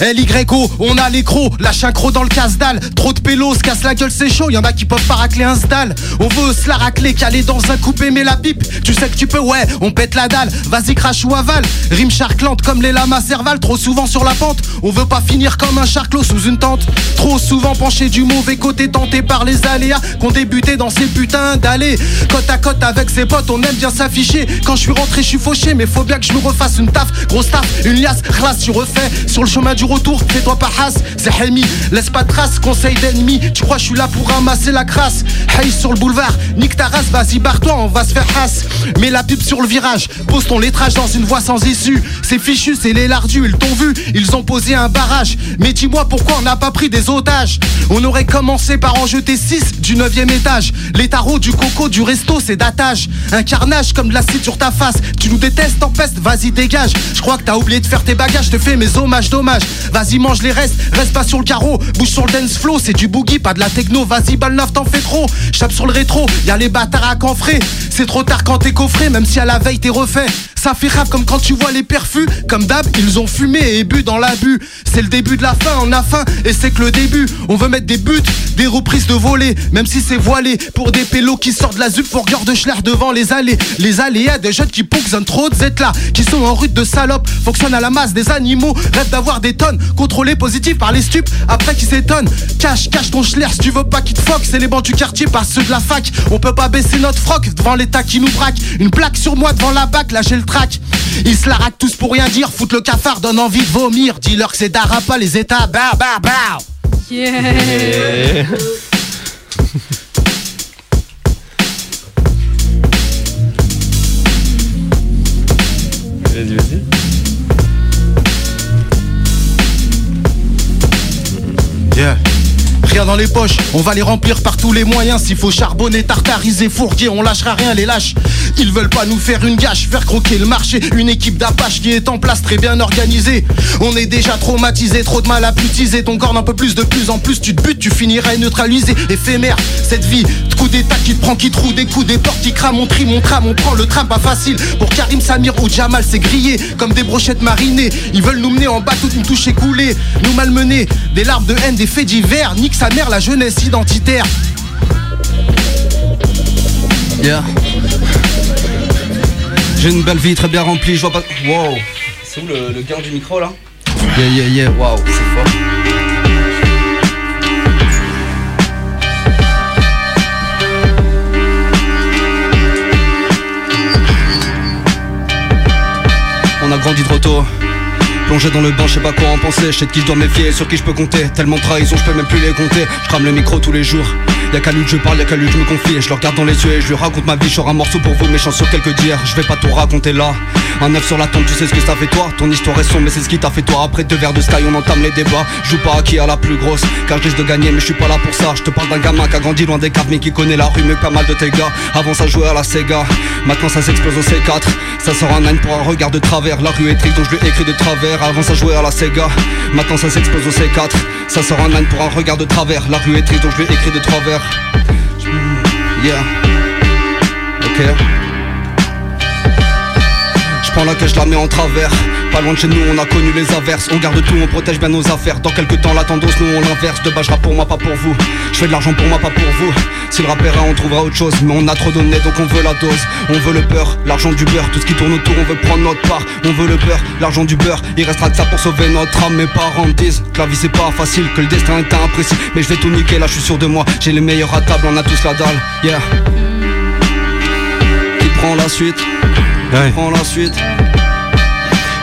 LYO, on a les crocs, lâche un croc dans le casse-dalle. Trop de pélos, casse la gueule, c'est chaud, y'en a qui peuvent pas racler un sdal. On veut se la racler, caler dans un coupé, mais la pipe. Tu sais que tu peux, ouais, on pète la dalle. Vas-y, crache ou aval. Rime charclante comme les lamas cerval, trop souvent sur la pente. On veut pas finir comme un charclos sous une tente. Trop souvent penché du mauvais côté, tenté par les aléas qu'on débutait dans ces putains d'allées. Côte à côte avec ses potes, on aime bien s'afficher. Quand je suis rentré, je suis fauché, mais faut bien que je me refasse une taf. Grosse taf, une liasse, classe, tu refais. Sur le chemin du retour, fais-toi pas has, c'est Helmi. Laisse pas de trace, conseil d'ennemi. Tu crois, je suis là pour ramasser la crasse. Hey, sur le boulevard, nique ta race, vas-y, barre-toi, on va se faire has. Mets la pub sur le virage, pose ton lettrage dans une voie sans issue. C'est fichu, c'est les lardus, ils t'ont vu, ils ont posé un barrage. Mais dis-moi pourquoi on n'a pas pris des otages. On aurait commencé par en jeter 6 du 9 étage. Les tarots, du coco, du resto, c'est d'attache. Un carnage comme de l'acide sur ta face. Tu nous détestes, tempeste, vas-y, dégage. Je crois que t'as oublié de faire tes bagages, je te fais mes hommages, dommages. Vas-y, mange les restes, reste pas sur le carreau. Bouge sur le dance flow, c'est du boogie, pas de la techno. Vas-y, balle neuf, t'en fais trop. Chape sur le rétro, y a les bâtards à canfrer. C'est trop tard quand t'es coffré, même si à la veille t'es refait. Ça fait rap comme quand tu vois les perfus. Comme d'hab, ils ont fumé et bu dans l'abus. C'est le début de la fin, on a faim et c'est que le début. On veut mettre des buts, des reprises de volée, même si c'est voilé. Pour des pélos qui sortent de la zup, pour de Schler devant les allées. Les aléas des jeunes qui ponctionnent trop de là qui sont en rute de salope, fonctionnent à la masse des animaux, rêvent d'avoir des tonnes, contrôlés positifs par les stupes, après qui s'étonnent. Cache, cache ton schler si tu veux pas qu'ils te foque, c'est les bancs du quartier, pas ceux de la fac. On peut pas baisser notre froc devant l'état qui nous braque. Une plaque sur moi devant la bac, lâcher le track. Ils se la raquent tous pour rien dire, foutent le cafard, donne envie de vomir. Dis-leur que c'est d'ara pas les états, bah bah bah. Yeah. Dans les poches, on va les remplir par tous les moyens. S'il faut charbonner, tartariser, fourguer, on lâchera rien, les lâches. Ils veulent pas nous faire une gâche, faire croquer le marché. Une équipe d'Apache qui est en place, très bien organisée. On est déjà traumatisé, trop de mal à putiser. Ton corps n'en peut plus, de plus en plus tu te butes, tu finiras neutralisé. Éphémère, cette vie, de coups d'état qui te prend, qui te roule des coups, des portes qui crament. On trie mon tram, on prend le tram, pas facile. Pour Karim, Samir ou Jamal, c'est grillé comme des brochettes marinées. Ils veulent nous mener en bateau, nous toucher couler, nous malmener. Des larmes de haine, des faits divers, nique sa mère, la jeunesse identitaire. Yeah. J'ai une belle vie très bien remplie, je vois pas. Wow. C'est où le, le gain du micro là Yeah, yeah, yeah, waouh, c'est fort. On a grandi trop tôt. Plongé dans le bain, je sais pas quoi en penser. Je sais de qui je dois méfier, sur qui je peux compter. Tellement de trahison, je peux même plus les compter. Je crame le micro tous les jours. Y'a qu'à lui je parle, y'a qu'à lui je me confie. Je le regarde dans les yeux et je lui raconte ma vie. Je un morceau pour vous, méchant sur quelques dires. Je vais pas tout raconter là. Un neuf sur la tombe, tu sais ce que ça fait toi. Ton histoire est sombre, mais c'est ce qui t'a fait toi. Après deux verres de sky, on entame les débats. Joue pas à qui a la plus grosse, car je risque de gagner, mais je suis pas là pour ça. Je te parle d'un gamin qui a grandi loin des caves, mais qui connaît la rue que pas mal de tes gars. Avant ça jouait à la Sega, maintenant ça s'explose au C4. Ça sort un âne pour un regard de travers. La rue est triste, donc je lui écris de travers. Avant ça jouait à la Sega, maintenant ça s'explose au C4. Ça sort un âne pour un regard de travers. La rue est triste, donc je lui écris de travers. Yeah. Ok. Je prends la cache, je la mets en travers. Pas loin de chez nous, on a connu les averses. On garde tout, on protège bien nos affaires. Dans quelques temps, la tendance, nous on l'inverse. De bas, je pour moi, pas pour vous. Je fais de l'argent pour moi, pas pour vous. Si le rap est rare, on trouvera autre chose. Mais on a trop donné, donc on veut la dose. On veut le beurre, l'argent du beurre. Tout ce qui tourne autour, on veut prendre notre part. On veut le beurre, l'argent du beurre. Il restera que ça pour sauver notre âme. Mes parents me disent que la vie c'est pas facile, que le destin est imprécis. Mais je vais tout niquer, là je suis sûr de moi. J'ai les meilleurs à table, on a tous la dalle. Yeah. Qui prend la suite? Qui prend la suite?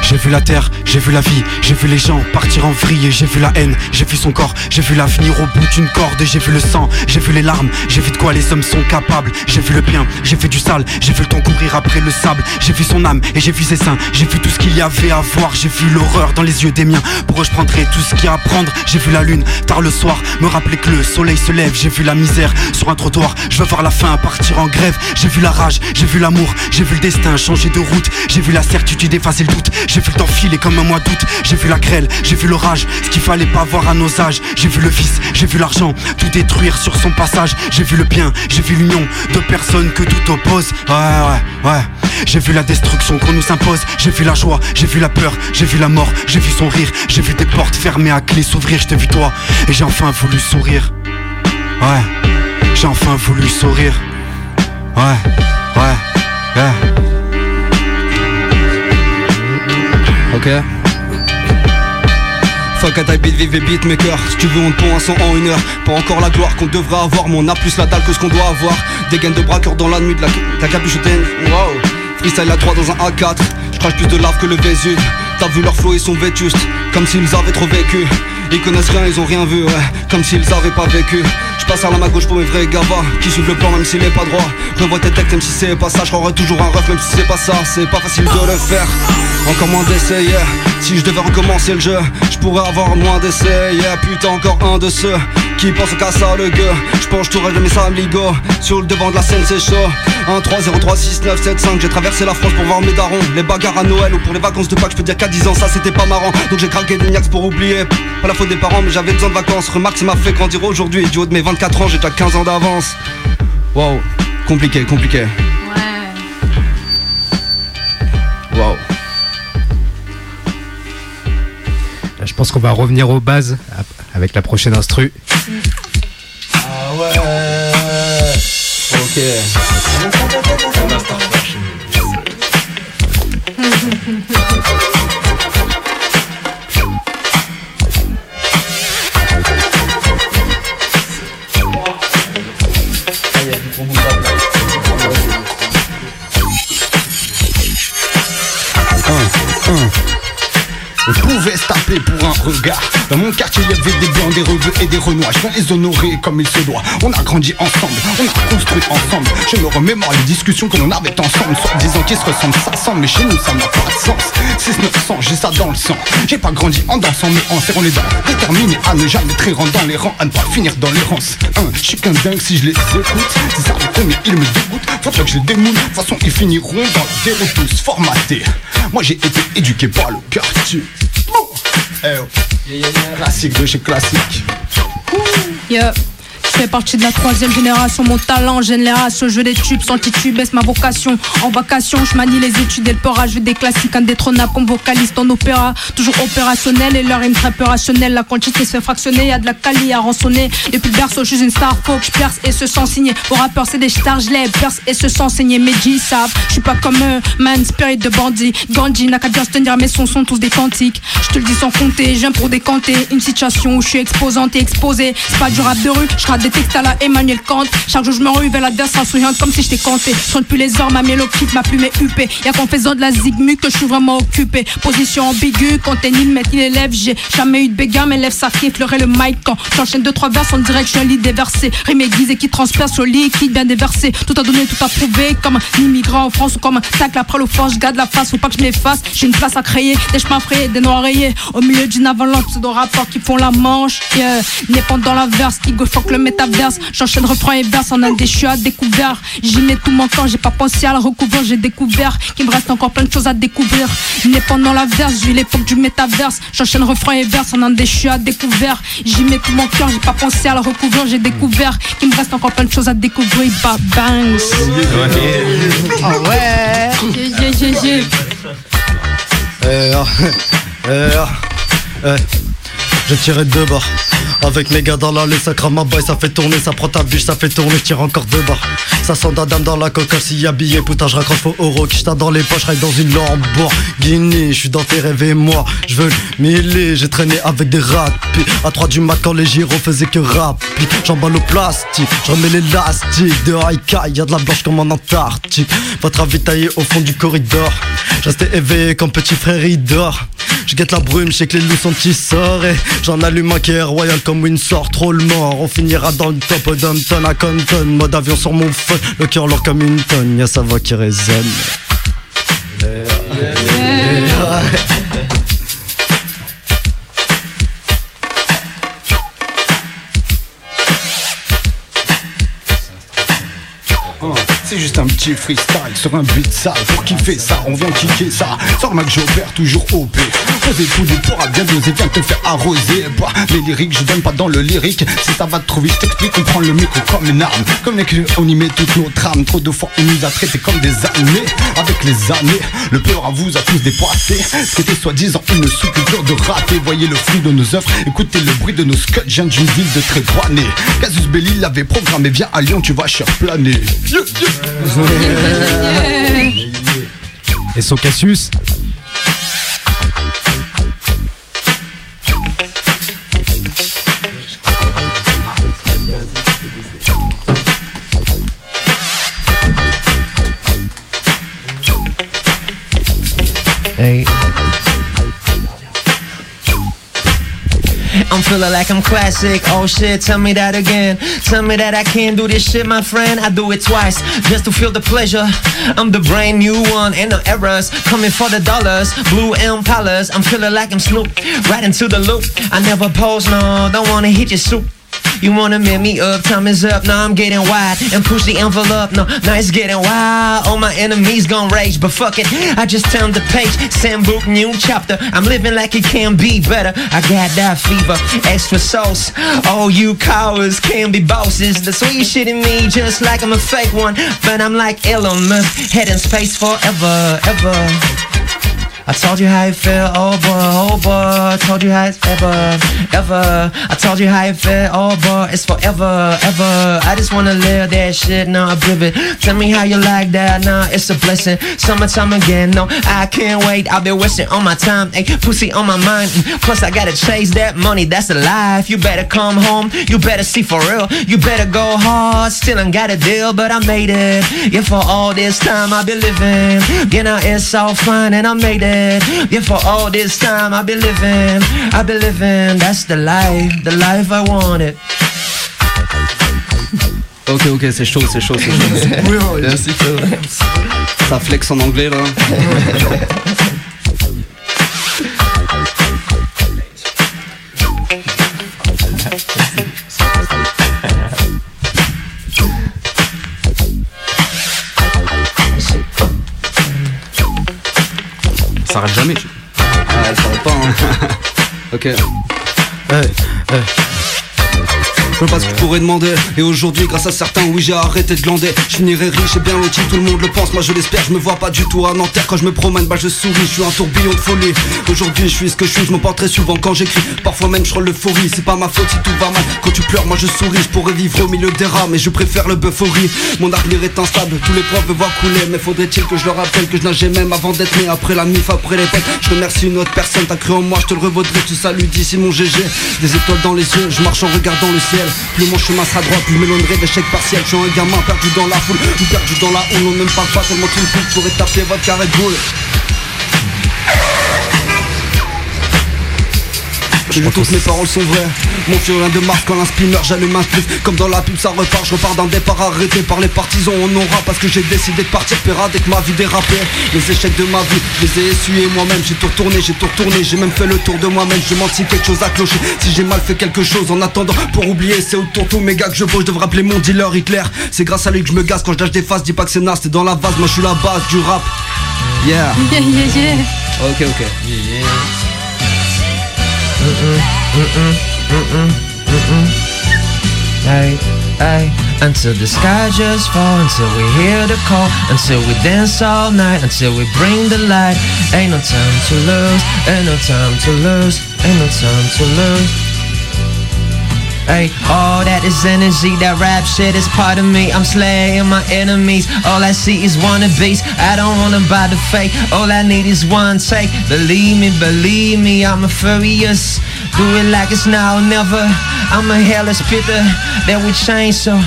J'ai vu la terre, j'ai vu la vie, j'ai vu les gens partir en vrille, j'ai vu la haine, j'ai vu son corps, j'ai vu l'avenir au bout d'une corde, j'ai vu le sang, j'ai vu les larmes, j'ai vu de quoi les hommes sont capables, j'ai vu le bien, j'ai vu du sale, j'ai vu le temps courir après le sable, j'ai vu son âme et j'ai vu ses seins, j'ai vu tout ce qu'il y avait à voir, j'ai vu l'horreur dans les yeux des miens, pour eux je prendrai tout ce qu'il y a à prendre, j'ai vu la lune tard le soir, me rappeler que le soleil se lève, j'ai vu la misère sur un trottoir, je veux voir la fin partir en grève, j'ai vu la rage, j'ai vu l'amour, j'ai vu le destin changer de route, j'ai vu la certitude effacer le doute, j'ai vu le temps filer comme un mois d'août. J'ai vu la grêle, j'ai vu l'orage. Ce qu'il fallait pas voir à nos âges. J'ai vu le vice, j'ai vu l'argent. Tout détruire sur son passage. J'ai vu le bien, j'ai vu l'union de personnes que tout oppose. Ouais, ouais, ouais. J'ai vu la destruction qu'on nous impose. J'ai vu la joie, j'ai vu la peur, j'ai vu la mort, j'ai vu son rire. J'ai vu des portes fermées à clé s'ouvrir. Je t'ai vu toi et j'ai enfin voulu sourire. Ouais, j'ai enfin voulu sourire. Ouais, ouais, ouais. Ok. Fuck à taille beat, vive beat maker Si tu veux on te pond un son en une heure. Pas encore la gloire qu'on devrait avoir Mais on a plus la dalle que ce qu'on doit avoir. Des gaines de braqueur dans la nuit de la, ta capuche Wow. Freestyle à 3 dans un A4 Je crache plus de lave que le Vésuve. T'as vu leur flow ils sont vétustes. Comme s'ils avaient trop vécu Ils connaissent rien ils ont rien vu ouais. Comme s'ils avaient pas vécu. Je passe à la main gauche pour mes vrais gavas Qui suivent le plan même s'il est pas droit. Revois tes textes même si c'est pas ça Je toujours un ref même si c'est pas ça. C'est pas facile de le faire. Encore moins d'essayer Si je devais recommencer le jeu Je pourrais avoir moins d'essais yeah, Putain encore un de ceux qui pense qu'à ça le gueux Je pense tout jamais ça ligo Sur le devant de la scène c'est chaud. 1 3 0 3 6 9 7 5 J'ai traversé la France pour voir mes darons. Les bagarres à Noël ou pour les vacances de Pâques Je peux dire qu'à 10 ans ça c'était pas marrant. Donc j'ai craqué des niax pour oublier. Pas la faute des parents mais j'avais besoin de vacances. Remarque ça m'a fait grandir aujourd'hui. Du haut de mes 24 ans j'ai déjà 15 ans d'avance. Wow Compliqué compliqué. Ouais Wow pense qu'on va revenir aux bases avec la prochaine instru. Ah ouais Ok Dans mon quartier il y avait des blancs, des rebeux et des renois. Je viens les honorer comme il se doit. On a grandi ensemble, on a construit ensemble. Je me remémore les discussions que l'on avait ensemble. Soit disant qu'ils se ressemblent, ça semble Mais chez nous ça n'a pas de sens. 6 900, j'ai ça dans le sang. J'ai pas grandi en dansant mais en serrant les dents. Déterminé à ne jamais très dans les rangs À ne pas finir dans l'errance hein, Je suis qu'un dingue si je les écoute. C'est ça combien ils me dégoûtent. Faudrait que je les démoule De toute façon ils finiront dans la déroute tous formatés Moi j'ai été éduqué par le quartier. Classique de chez classique. Yeah. Je fais partie de la troisième génération, mon talent races, je des tubes, sans titube, ma vocation. En vacation, je manie les études et le port, je des classiques indétrônables comme vocaliste en opéra, toujours opérationnel et leur rime très peu. La quantité se fait fractionner, y a de la qualité à rançonner. Depuis le berceau, je suis une star, faut que je perce et se sent signer. Aux rappeurs, c'est des stars, je les perce et se sent saigner. Mais G savent, je suis pas comme eux, man, spirit de bandit. Gandhi n'a qu'à bien se tenir, mes sons sont tous des cantiques. Je te le dis sans compter, j'aime pour décanter. Une situation où je suis exposante et exposée. C'est pas du rap de rue, je des textes à la Emmanuel Kant. Chaque jour je me rue vers l'adversaire souriant comme si j'étais canté. Je plus les heures, ma mélopite, ma plume est huppée. Y'a qu'en faisant de la zigmu que je suis vraiment occupé. Position ambiguë, quand t'es nul, mettre l'élève. J'ai jamais eu de béguin, mes lèvres ça fleurer le mic quand j'enchaîne deux trois vers on dirait que je lit déversé. Rime aiguisé qui transperce au liquide bien déversé. Tout a donné, tout a prouvé. Comme un immigrant en France ou comme un tacle après l'offense. Je garde la face, faut pas que je m'efface. J'ai une place à créer, des chemins frayés, des noirs rayés. Au milieu d'une avalanche, de rapports qui font la manche. Yeah. N'est la verse, qui go le métaverse. J'enchaîne refrain et verse en un des je à découvert. J'y mets tout mon temps, j'ai pas pensé à le recouvrir, j'ai découvert qu'il me reste encore plein de choses à découvrir. N'est pendant la verse, j'ai l'époque du métaverse. J'enchaîne refrain et verse en un des je à découvert. J'y mets tout mon cœur, j'ai pas pensé à le recouvrir, j'ai découvert qu'il me reste encore plein de choses à découvrir. Bah bang. Ah ouais. Yeah, yeah, yeah, ah, eh, ah, eh. J'ai tiré deux barres Avec mes gars dans l'allée, ça crame ma baille, ça fait tourner, ça prend ta biche, ça fait tourner, je tire encore deux barres Ça sent d'Adam dans la coca, s'il y a billet, putain je raccroche faux euro Qui dans les poches, ride dans une Lamborghini. Je suis dans tes rêves et moi, je veux miller. J'ai traîné avec des rats À 3 du mat quand les gyros faisaient que rap J'emballe au plastique, je remets l'élastique. De Haïka, y'a de la blanche comme en Antarctique. Votre ravitailler au fond du corridor. J'restais éveillé comme petit frère il je guette la brume, je sais que les loups sont et J'en allume un qui est royal comme Windsor, trop le mort. On finira dans le top d'Hampton à Compton. Mode avion sur mon feu, le cœur lourd comme une tonne. Y'a sa voix qui résonne C'est juste un petit freestyle sur un beat sale Pour kiffer ça, on vient kicker ça. Sur Mac j'opère toujours OP Posez tout du pourra bien doser, viens te faire arroser. Bah, Les lyriques, je donne pas dans le lyrique. Si ça va trop vite, t'explique, on prend le micro comme une arme. Comme les on y met toutes nos trames Trop de fois on nous a traités comme des années. Avec les années, le peur à vous a tous dépassé C'était soi-disant une sous-culture de raté Voyez le fruit de nos œuvres, écoutez le bruit de nos scuds Je d'une ville de très Casus Belli l'avait programmé, viens à Lyon, tu vas cher planer Et son Cassius. I'm feeling like I'm classic. Oh shit, tell me that again. Tell me that I can't do this shit, my friend. I do it twice just to feel the pleasure. I'm the brand new one, and no errors. Coming for the dollars, blue Impalas. I'm feeling like I'm Snoop, right into the loop. I never pose, no, don't wanna hit your soup. You wanna make me up, time is up, now I'm getting wide And push the envelope, no, now it's getting wild. All my enemies gon' rage, but fuck it. I just turned the page, same book, new chapter. I'm living like it can be better. I got that fever, extra sauce. All you cowards can be bosses. The sweet shit in me, just like I'm a fake one. But I'm like Elon Musk, head in space forever, ever I told you how it felt, oh boy, oh boy. I told you how it's ever, ever. I told you how it felt, oh boy, it's forever, ever. I just wanna live that shit, now I live it. Tell me how you like that, nah, it's a blessing. Summertime again, no, I can't wait. I've been wasting all my time, ayy, pussy on my mind. Mm, plus, I gotta chase that money, that's the life. You better come home, you better see for real. You better go hard, still ain't got a deal, but I made it. Yeah, for all this time I've been living. You know, it's all fine and I made it. Yeah, for all this time I've been living, I've been living. That's the life, the life I wanted. Ok, ok, c'est chaud, c'est chaud, c'est chaud. Merci, Ça flex en anglais là. s'arrête jamais. Ah, elle s'arrête pas. Hein. ok. Je pas ce que tu pourrais demander. Et aujourd'hui grâce à certains oui j'ai arrêté de glander. Je finirai riche et bien loti tout le monde le pense. Moi je l'espère je me vois pas du tout à Nanterre. Quand je me promène bah je souris Je suis un tourbillon de folie. Aujourd'hui je suis ce que je suis Je me très souvent quand j'écris. Parfois même je roule l'euphorie C'est pas ma faute si tout va mal. Quand tu pleures moi je souris Je pourrais vivre au milieu des rats Mais je préfère le bœuf Mon avenir est instable Tous les profs me voient couler. Mais faudrait-il que je leur rappelle Que je nageais même avant d'être né Après la mif après les fêtes Je remercie une autre personne T'as cru en moi je te le revaudrai. Tu salues d'ici mon GG Des étoiles dans les yeux Je marche en regardant le ciel plus mon chemin sera droit, plus m'éloignerai d'échecs partiels. Je un gamin perdu dans la foule, ou perdu dans la houle. On ne me parle pas tellement tu me pourrais taper votre carré de boule Je toutes mes paroles sont vraies. Mon fiorin de Mars quand l'inspineur j'allume un spliff. Comme dans la pub ça repart Je repars d'un départ arrêté par les partisans. On aura parce que j'ai décidé de partir Péra dès que ma vie dérapait. Les échecs de ma vie Je les ai essuyés moi-même. J'ai tout retourné, j'ai tout retourné J'ai même fait le tour de moi-même. Je demande si quelque chose a cloché. Si j'ai mal fait quelque chose en attendant Pour oublier c'est autour tous mes gars que je vois Je devrais appeler mon dealer Hitler. C'est grâce à lui que je me gasse. Quand je lâche des faces Dis pas que c'est nas c'est dans la vase. Moi je suis la base du rap. Yeah. Yeah yeah yeah. Ok ok. Yeah yeah Hey, until the sky just falls, until we hear the call, until we dance all night, until we bring the light. Ain't no time to lose, ain't no time to lose, ain't no time to lose. Hey, all that is energy, that rap shit is part of me. I'm slaying my enemies. All I see is wannabes. I don't wanna buy the fake. All I need is one take. Believe me, believe me, I'm a furious. Do it like it's now or never. I'm a hellish spitter that we change so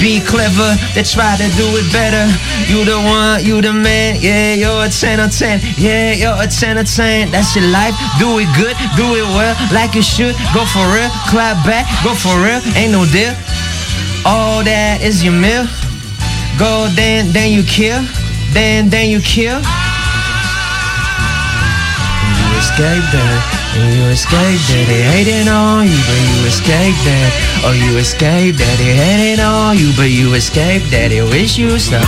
be clever. They try to do it better. You the one, you the man. Yeah, you're a 10 or 10. Yeah, you're a 10 or 10. That's your life. Do it good, do it well, like you should. Go for real, clap back, go for real. Ain't no deal. All that is your meal. Go then, then you kill. Then, then you kill. You escape that. You escape that they hating on you, but you escape that. Oh, you escape that they hating on you, but you escape that they wish you stop.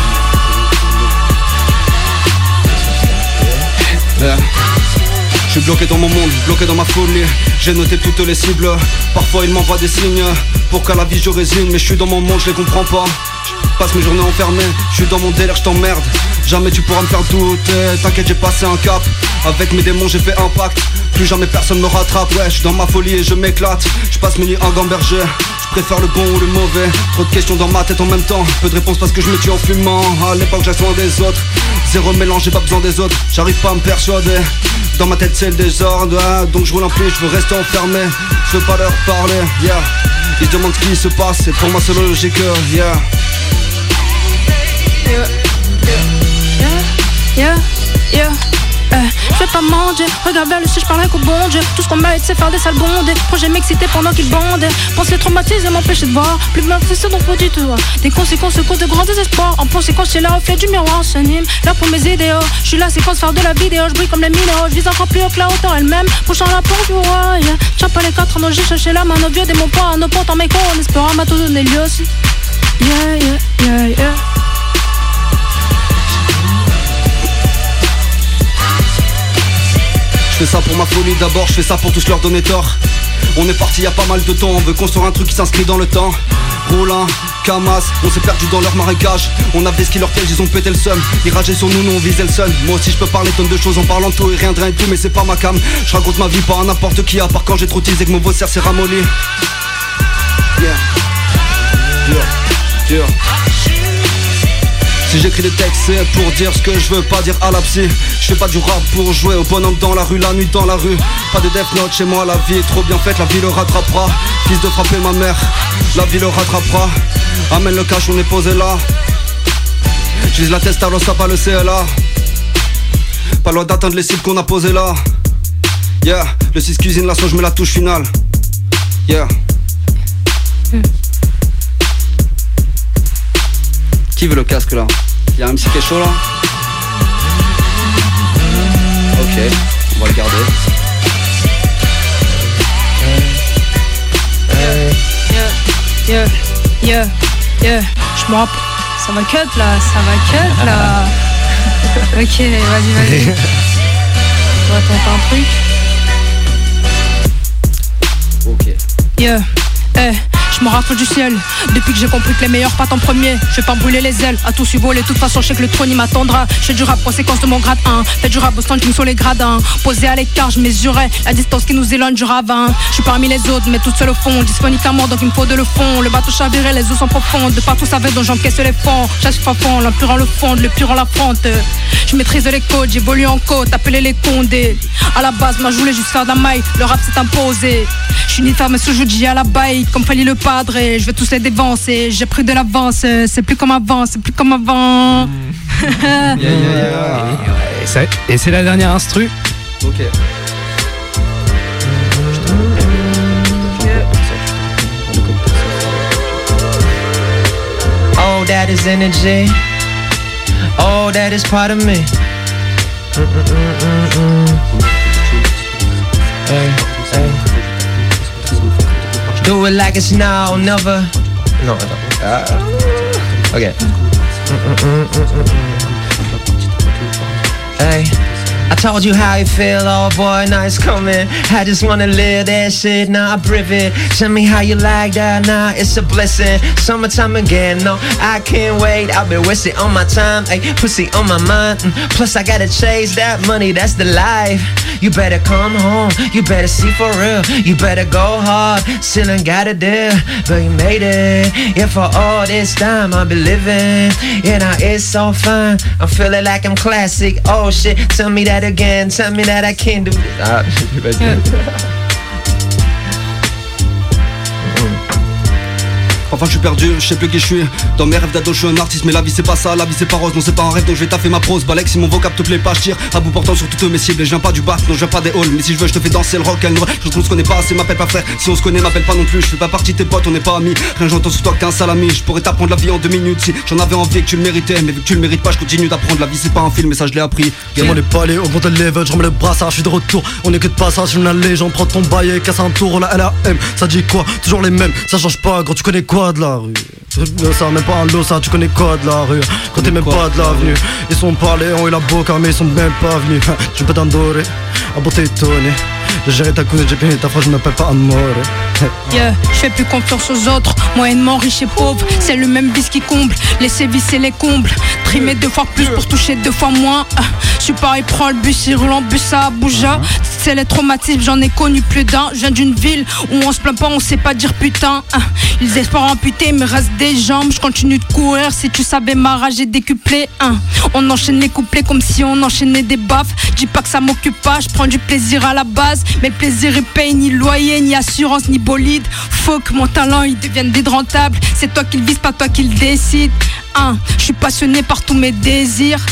Yeah. Je suis bloqué dans mon monde, bloqué dans ma folie J'ai noté toutes les cibles. Parfois il m'envoie des signes. Pour qu'à la vie je résigne. Mais je suis dans mon monde, je les comprends pas passe mes journées enfermées Je suis dans mon délire, je t'emmerde. Jamais tu pourras me faire douter T'inquiète j'ai passé un cap. Avec mes démons j'ai fait impact Plus jamais personne me rattrape Ouais je suis dans ma folie et je m'éclate. Je passe mes nuits en gamberger préfère le bon ou le mauvais. Trop de questions dans ma tête en même temps. Peu de réponses parce que je me tue en fumant. À l'époque j'ai soin des autres. Zéro mélange, j'ai pas besoin des autres. J'arrive pas à me persuader. Dans ma tête c'est le désordre. Ah, Donc je roule en plus, je veux rester enfermé. Je veux pas leur parler, yeah. Ils se demandent ce qui se passe Et pour moi c'est logique, yeah je vais pas manger, regarde vers le ciel, je parle qu'au bon Dieu. Tout ce qu'on mérite c'est faire des sales bondes Projet m'exciter pendant qu'ils bandent Penser traumatiser m'empêcher de voir Plus mal c'est donc du tout Des conséquences cause de grands désespoirs. En conséquence c'est là au fait du miroir s'anime Là pour mes idéaux. Je suis là c'est faire de la vidéo. Je brille comme les minéraux Je vise encore plus haut que la hauteur elle-même. Prochain la porte du roi yeah. Tiens pas les quatre ans j'ai cherché la main Nos vieux des mon poids Nos potes en mes en espérant m'a tout donné lieu aussi. Yeah yeah yeah yeah fais ça pour ma folie d'abord, je fais ça pour tous leur donner tort On est parti il y a pas mal de temps, on veut construire un truc qui s'inscrit dans le temps. Roulin, Camas, on s'est perdu dans leur marécage. On avait ce qui leur piège, ils ont pété le seum. Ils rageaient sur nous, nous on visait le sun Moi aussi je peux parler tonnes de choses en parlant tout et rien de rien et tout Mais c'est pas ma cam, je raconte ma vie pas à n'importe qui À part quand j'ai trop teasé que mon beau s'est ramolli si j'écris des textes c'est pour dire ce que je veux pas dire à la psy. Je fais pas du rap pour jouer au bonhomme dans la rue La nuit dans la rue. Pas de death note chez moi La vie est trop bien faite La vie le rattrapera. Fils de frapper ma mère La vie le rattrapera. Amène le cash on est posé là. J'vise la test alors ça pas le CLA Pas loin d'atteindre les cibles qu'on a posées là. Yeah Le 6 cuisine la sauce je mets la touche finale. Yeah Qui veut le casque là Y'a un MC qui est chaud là Ok, on va le garder. Yeah, yeah, yeah, yeah. Je me rappelle. Ça va cut là, ça va cut là. ok, vas-y, vas-y. On va tenter un truc. Ok. Yeah, eh. Je me raffole du ciel. Depuis que j'ai compris que les meilleurs partent en premier Je vais pas brûler les ailes. À tout voler De toute façon je sais que le trône il m'attendra. Je fais du rap conséquence de mon grade 1 Fais du rap au standing sur les gradins Posé à l'écart je mesurais La distance qui nous éloigne du ravin. Je suis parmi les autres mais toute seule au fond Disponible mort donc il me faut de le fond. Le bateau chaviré les eaux sont profondes. De partout ça veut donc j'encaisse les fonds. Chasse fond l'empire en le fond Le pur en la fronte Je maîtrise les codes J'évolue en côte Appelez les condés. À la base moi je voulais juste faire d'un maille Le rap s'est imposé. Je suis ni femme sous à la baille. Comme fallait le padre Je vais tous les dévancer J'ai pris de l'avance C'est plus comme avant C'est plus comme avant Yeah, yeah, yeah. Et, et c'est la dernière instru. Ok. Oh, that is energy. Oh, that is part of me. Mm-mm-mm-mm-mm. Hey, hey. Do it like it's now, never. No, no. Uh, okay. Mm-mm-mm-mm-mm. Hey. I told you how you feel, oh boy, nice coming. I just wanna live that shit, now I breathe it. Tell me how you like that, now it's a blessing. Summertime again, no, I can't wait. I've been wasting all my time, ayy, pussy on my mind. Mm, Plus, I gotta chase that money, that's the life. You better come home, you better see for real. You better go hard, still ain't got a deal, but you made it. Yeah, for all this time I've been living, yeah, now it's so fun. I'm feeling like I'm classic. Oh shit, tell me that again, tell me that I can't do this. Ah, Enfin je suis perdu, je sais plus qui je suis. Dans mes rêves d'ado je suis un artiste mais la vie c'est pas ça. La vie c'est pas rose, non c'est pas un rêve donc je vais taffer ma prose. Balek si mon vocab te plaît pas je tire à bout portant sur toutes mes cibles. Et je viens pas du bac, non je viens pas des halls. Mais si je veux je te fais danser le rock and roll. Je qu'on se connaît pas, c'est m'appelle pas frère. Si on se connaît m'appelle pas non plus, je fais pas partie de tes potes, on n'est pas amis. Rien j'entends sur toi que t'es un salami Je pourrais t'apprendre la vie en deux minutes si j'en avais envie et que tu le méritais. Mais vu que tu le mérites pas je continue d'apprendre. La vie c'est pas un film mais ça je l'ai appris. Les palais, au de level, je remets le brassard, je suis de retour. On est que de passage, une légende, prends ton bail casse un tour, la LAM, ça dit quoi? Toujours les mêmes, ça change pas, tu connais quoi? De la rue. Ça, même pas lot, ça, tu connais quoi de la rue. Quand t'es même pas de l'avenue. Ils sont parlés, ont eu la boca, mais ils sont même pas venus. Tu peux t'endorer, à beauté étonné géré ta cousine, j'ai payé ta phrase, je m'appelle pas Amore. Yeah, je fais plus confiance aux autres, moyennement riche et pauvre. C'est le même bis qui comble, les sévices et les combles. Trimer deux fois plus pour toucher deux fois moins. Je suis pareil, prends le bus, il roule en bus à Abuja. C'est les traumatismes, j'en ai connu plus d'un. Je viens d'une ville où on se plaint pas, on sait pas dire putain. Ils espèrent amputer, mais reste des jambes. Je continue de courir, si tu savais ma rage est. On enchaîne les couplets comme si on enchaînait des baffes. Dis pas que ça m'occupe pas, je prends du plaisir à la base. Mais le plaisir est paye, ni loyer, ni assurance, ni bolide. Faut que mon talent il devienne rentable. C'est toi qui le vise, pas toi qui le décide. Hein, je suis passionné par tous mes désirs.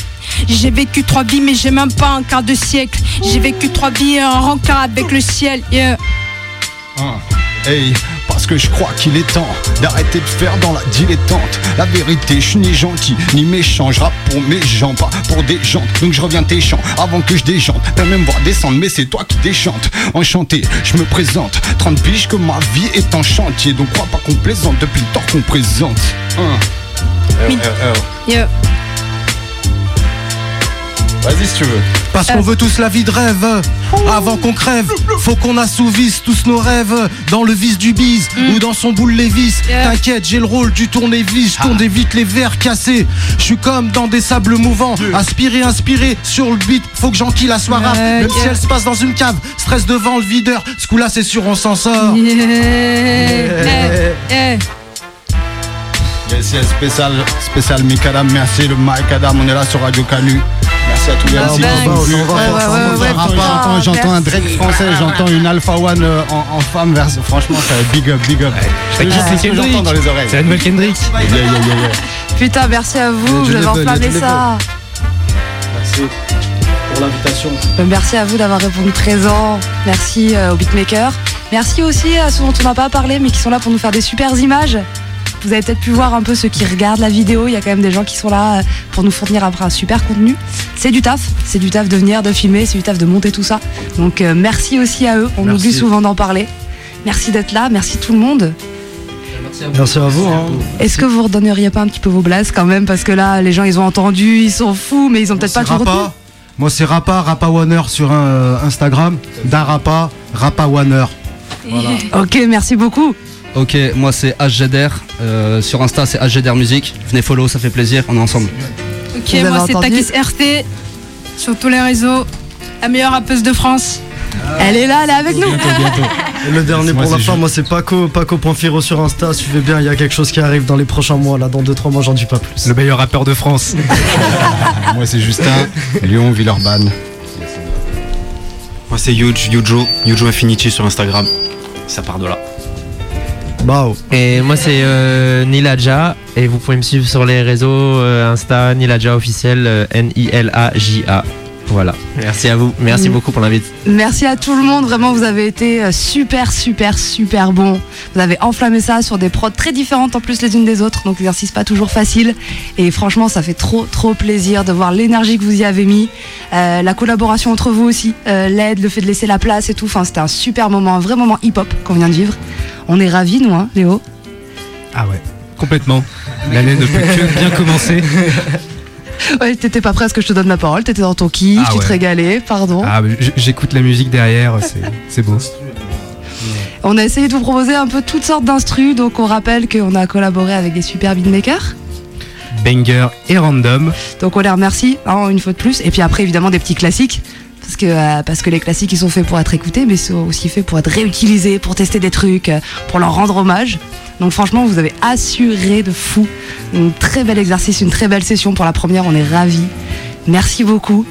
J'ai vécu trois vies, mais j'ai même pas un quart de siècle. J'ai vécu trois vies et un rencard avec le ciel. Ah, hey, parce que je crois qu'il est temps d'arrêter de faire dans la dilettante. La vérité, je suis ni gentil ni méchant. Je rappe pour mes gens, pas pour des gens. Donc je reviens tes chants avant que je déjante. T'as même voir descendre, mais c'est toi qui déchante. Enchanté, je me présente. 30 piges que ma vie est en chantier. Donc crois pas qu'on plaisante depuis le temps qu'on présente. Hein. Yeah. Vas-y si tu veux. Parce qu'on veut tous la vie de rêve. Avant qu'on crève Faut qu'on assouvisse tous nos rêves Dans le vice du bise Ou dans son boule lévis T'inquiète j'ai le rôle du tournevis. Je tourne vite les verres cassés. Je suis comme dans des sables mouvants. Aspirer, inspirer sur le beat. Faut que j'enquille la soirée Même si elle se passe dans une cave. Stress devant le videur. Ce coup là c'est sûr on s'en sort. Yeah. Yes, yes, spécial, spécial Mikadam, merci le Mikadam, on est là sur Radio Canu. Merci à tous les J'entends- putain, J'entends un. Drake français, j'entends une Alpha One euh, en, en femme. vers- Franchement, ça big up, big up. C'est juste ce que j'entends dans les oreilles. C'est la nouvelle Kendrick. Yeah, yeah, yeah, yeah. Putain, merci à vous, a enflammé du ça. Merci pour l'invitation. Euh, Merci à vous d'avoir répondu présent. Merci euh, aux beatmakers. Merci aussi à ceux dont on n'a pas parlé, mais qui sont là pour nous faire des super images. Vous avez peut-être pu voir un peu ceux qui regardent la vidéo. Il y a quand même des gens qui sont là euh, pour nous fournir après un super contenu. C'est du taf. C'est du taf de venir, de filmer. C'est du taf de monter tout ça. Donc euh, merci aussi à eux. On Merci. oublie souvent d'en parler. Merci d'être là. Merci tout le monde. Merci à vous. hein. Est-ce que vous redonneriez pas un petit peu vos blases quand même? Parce que là, les gens, ils ont entendu, ils sont fous, mais ils ont peut-être pas tout retenu. Rapa. Moi c'est Rapa, Rapa Wanner sur euh, Instagram. Darapa, Rapa Wanner. Ok, merci beaucoup. Ok, moi c'est HGDR. euh, sur Insta, c'est HGDR Musique. Venez follow, ça fait plaisir. On est ensemble. Ok, Vous moi c'est Takis RT sur tous les réseaux. La meilleure rappeuse de France. Elle est là, elle est avec nous. Et le dernier pour la fin, moi c'est Paco, Paco.firo sur Insta. Suivez bien, il y a quelque chose qui arrive dans les prochains mois. Là, dans 2-3 mois, j'en dis pas plus. Le meilleur rappeur de France. Moi, c'est Justin, Lyon, Villeurbanne. Moi c'est Yuj, Yujo, Yujo Infinity sur Instagram. Ça part de là. Et moi c'est euh, Niladja et vous pouvez me suivre sur les réseaux euh, Insta Niladja officiel euh, N-I-L-A-J-A. Voilà. Merci à vous. Merci Mm. beaucoup pour l'invite. Merci à tout le monde, vraiment vous avez été euh, super super super bon. Vous avez enflammé ça sur des prods très différentes en plus les unes des autres, donc l'exercice pas toujours facile. Et franchement ça fait trop trop plaisir de voir l'énergie que vous y avez mis, Euh, la collaboration entre vous aussi, euh, l'aide, le fait de laisser la place et tout. Enfin c'était un super moment, un vrai moment hip-hop qu'on vient de vivre. On est ravis nous, hein, Léo? Ah ouais, complètement. L'année ne peut que bien commencer. Ouais, t'étais pas prêt à ce que je te donne la parole, t'étais dans ton kiff, Ah tu te régalais, pardon. Ah, j'écoute la musique derrière, c'est- c'est beau. On a essayé de vous proposer un peu toutes sortes d'instrus, donc on rappelle qu'on a collaboré avec des super beatmakers. Banger et random. Donc on les remercie hein, une fois de plus. Et puis après évidemment des petits classiques. Parce que, euh, parce que les classiques ils sont faits pour être écoutés, mais ils sont aussi faits pour être réutilisés, pour tester des trucs, euh, pour leur rendre hommage. Donc franchement vous avez assuré de fou. Un très bel exercice, une très belle session pour la première, on est ravis. Merci beaucoup.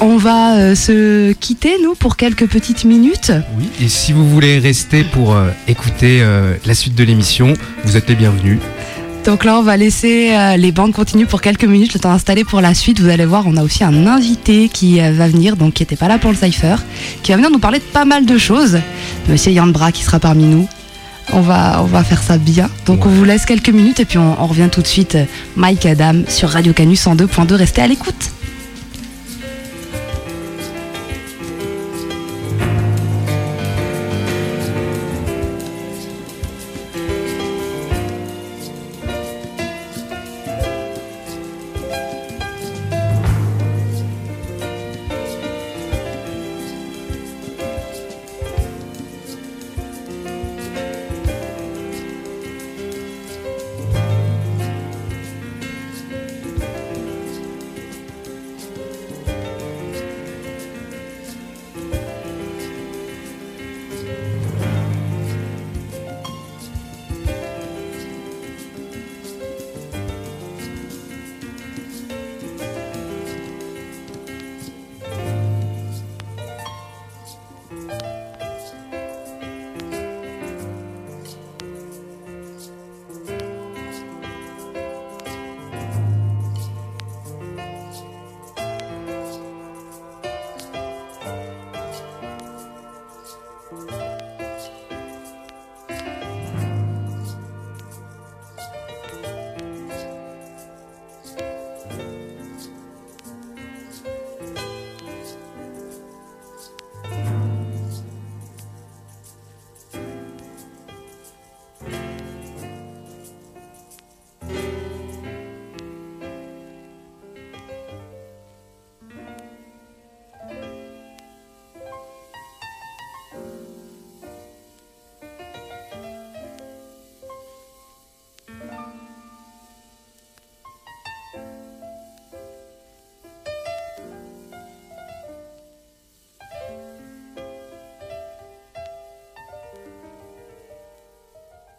On va euh, se quitter, nous, pour quelques petites minutes. Oui, et si vous voulez rester pour écouter la suite de l'émission, vous êtes les bienvenus. Donc là, on va laisser euh, les bandes continuer pour quelques minutes, le temps installé pour la suite. Vous allez voir, on a aussi un invité qui euh, va venir, donc qui n'était pas là pour le Cypher, qui va venir nous parler de pas mal de choses. Monsieur Yann Bra qui sera parmi nous. On va, on va faire ça bien. Donc on vous laisse quelques minutes et puis on, on revient tout de suite. euh, Mike Adam sur Radio Canus 102.2. Restez à l'écoute.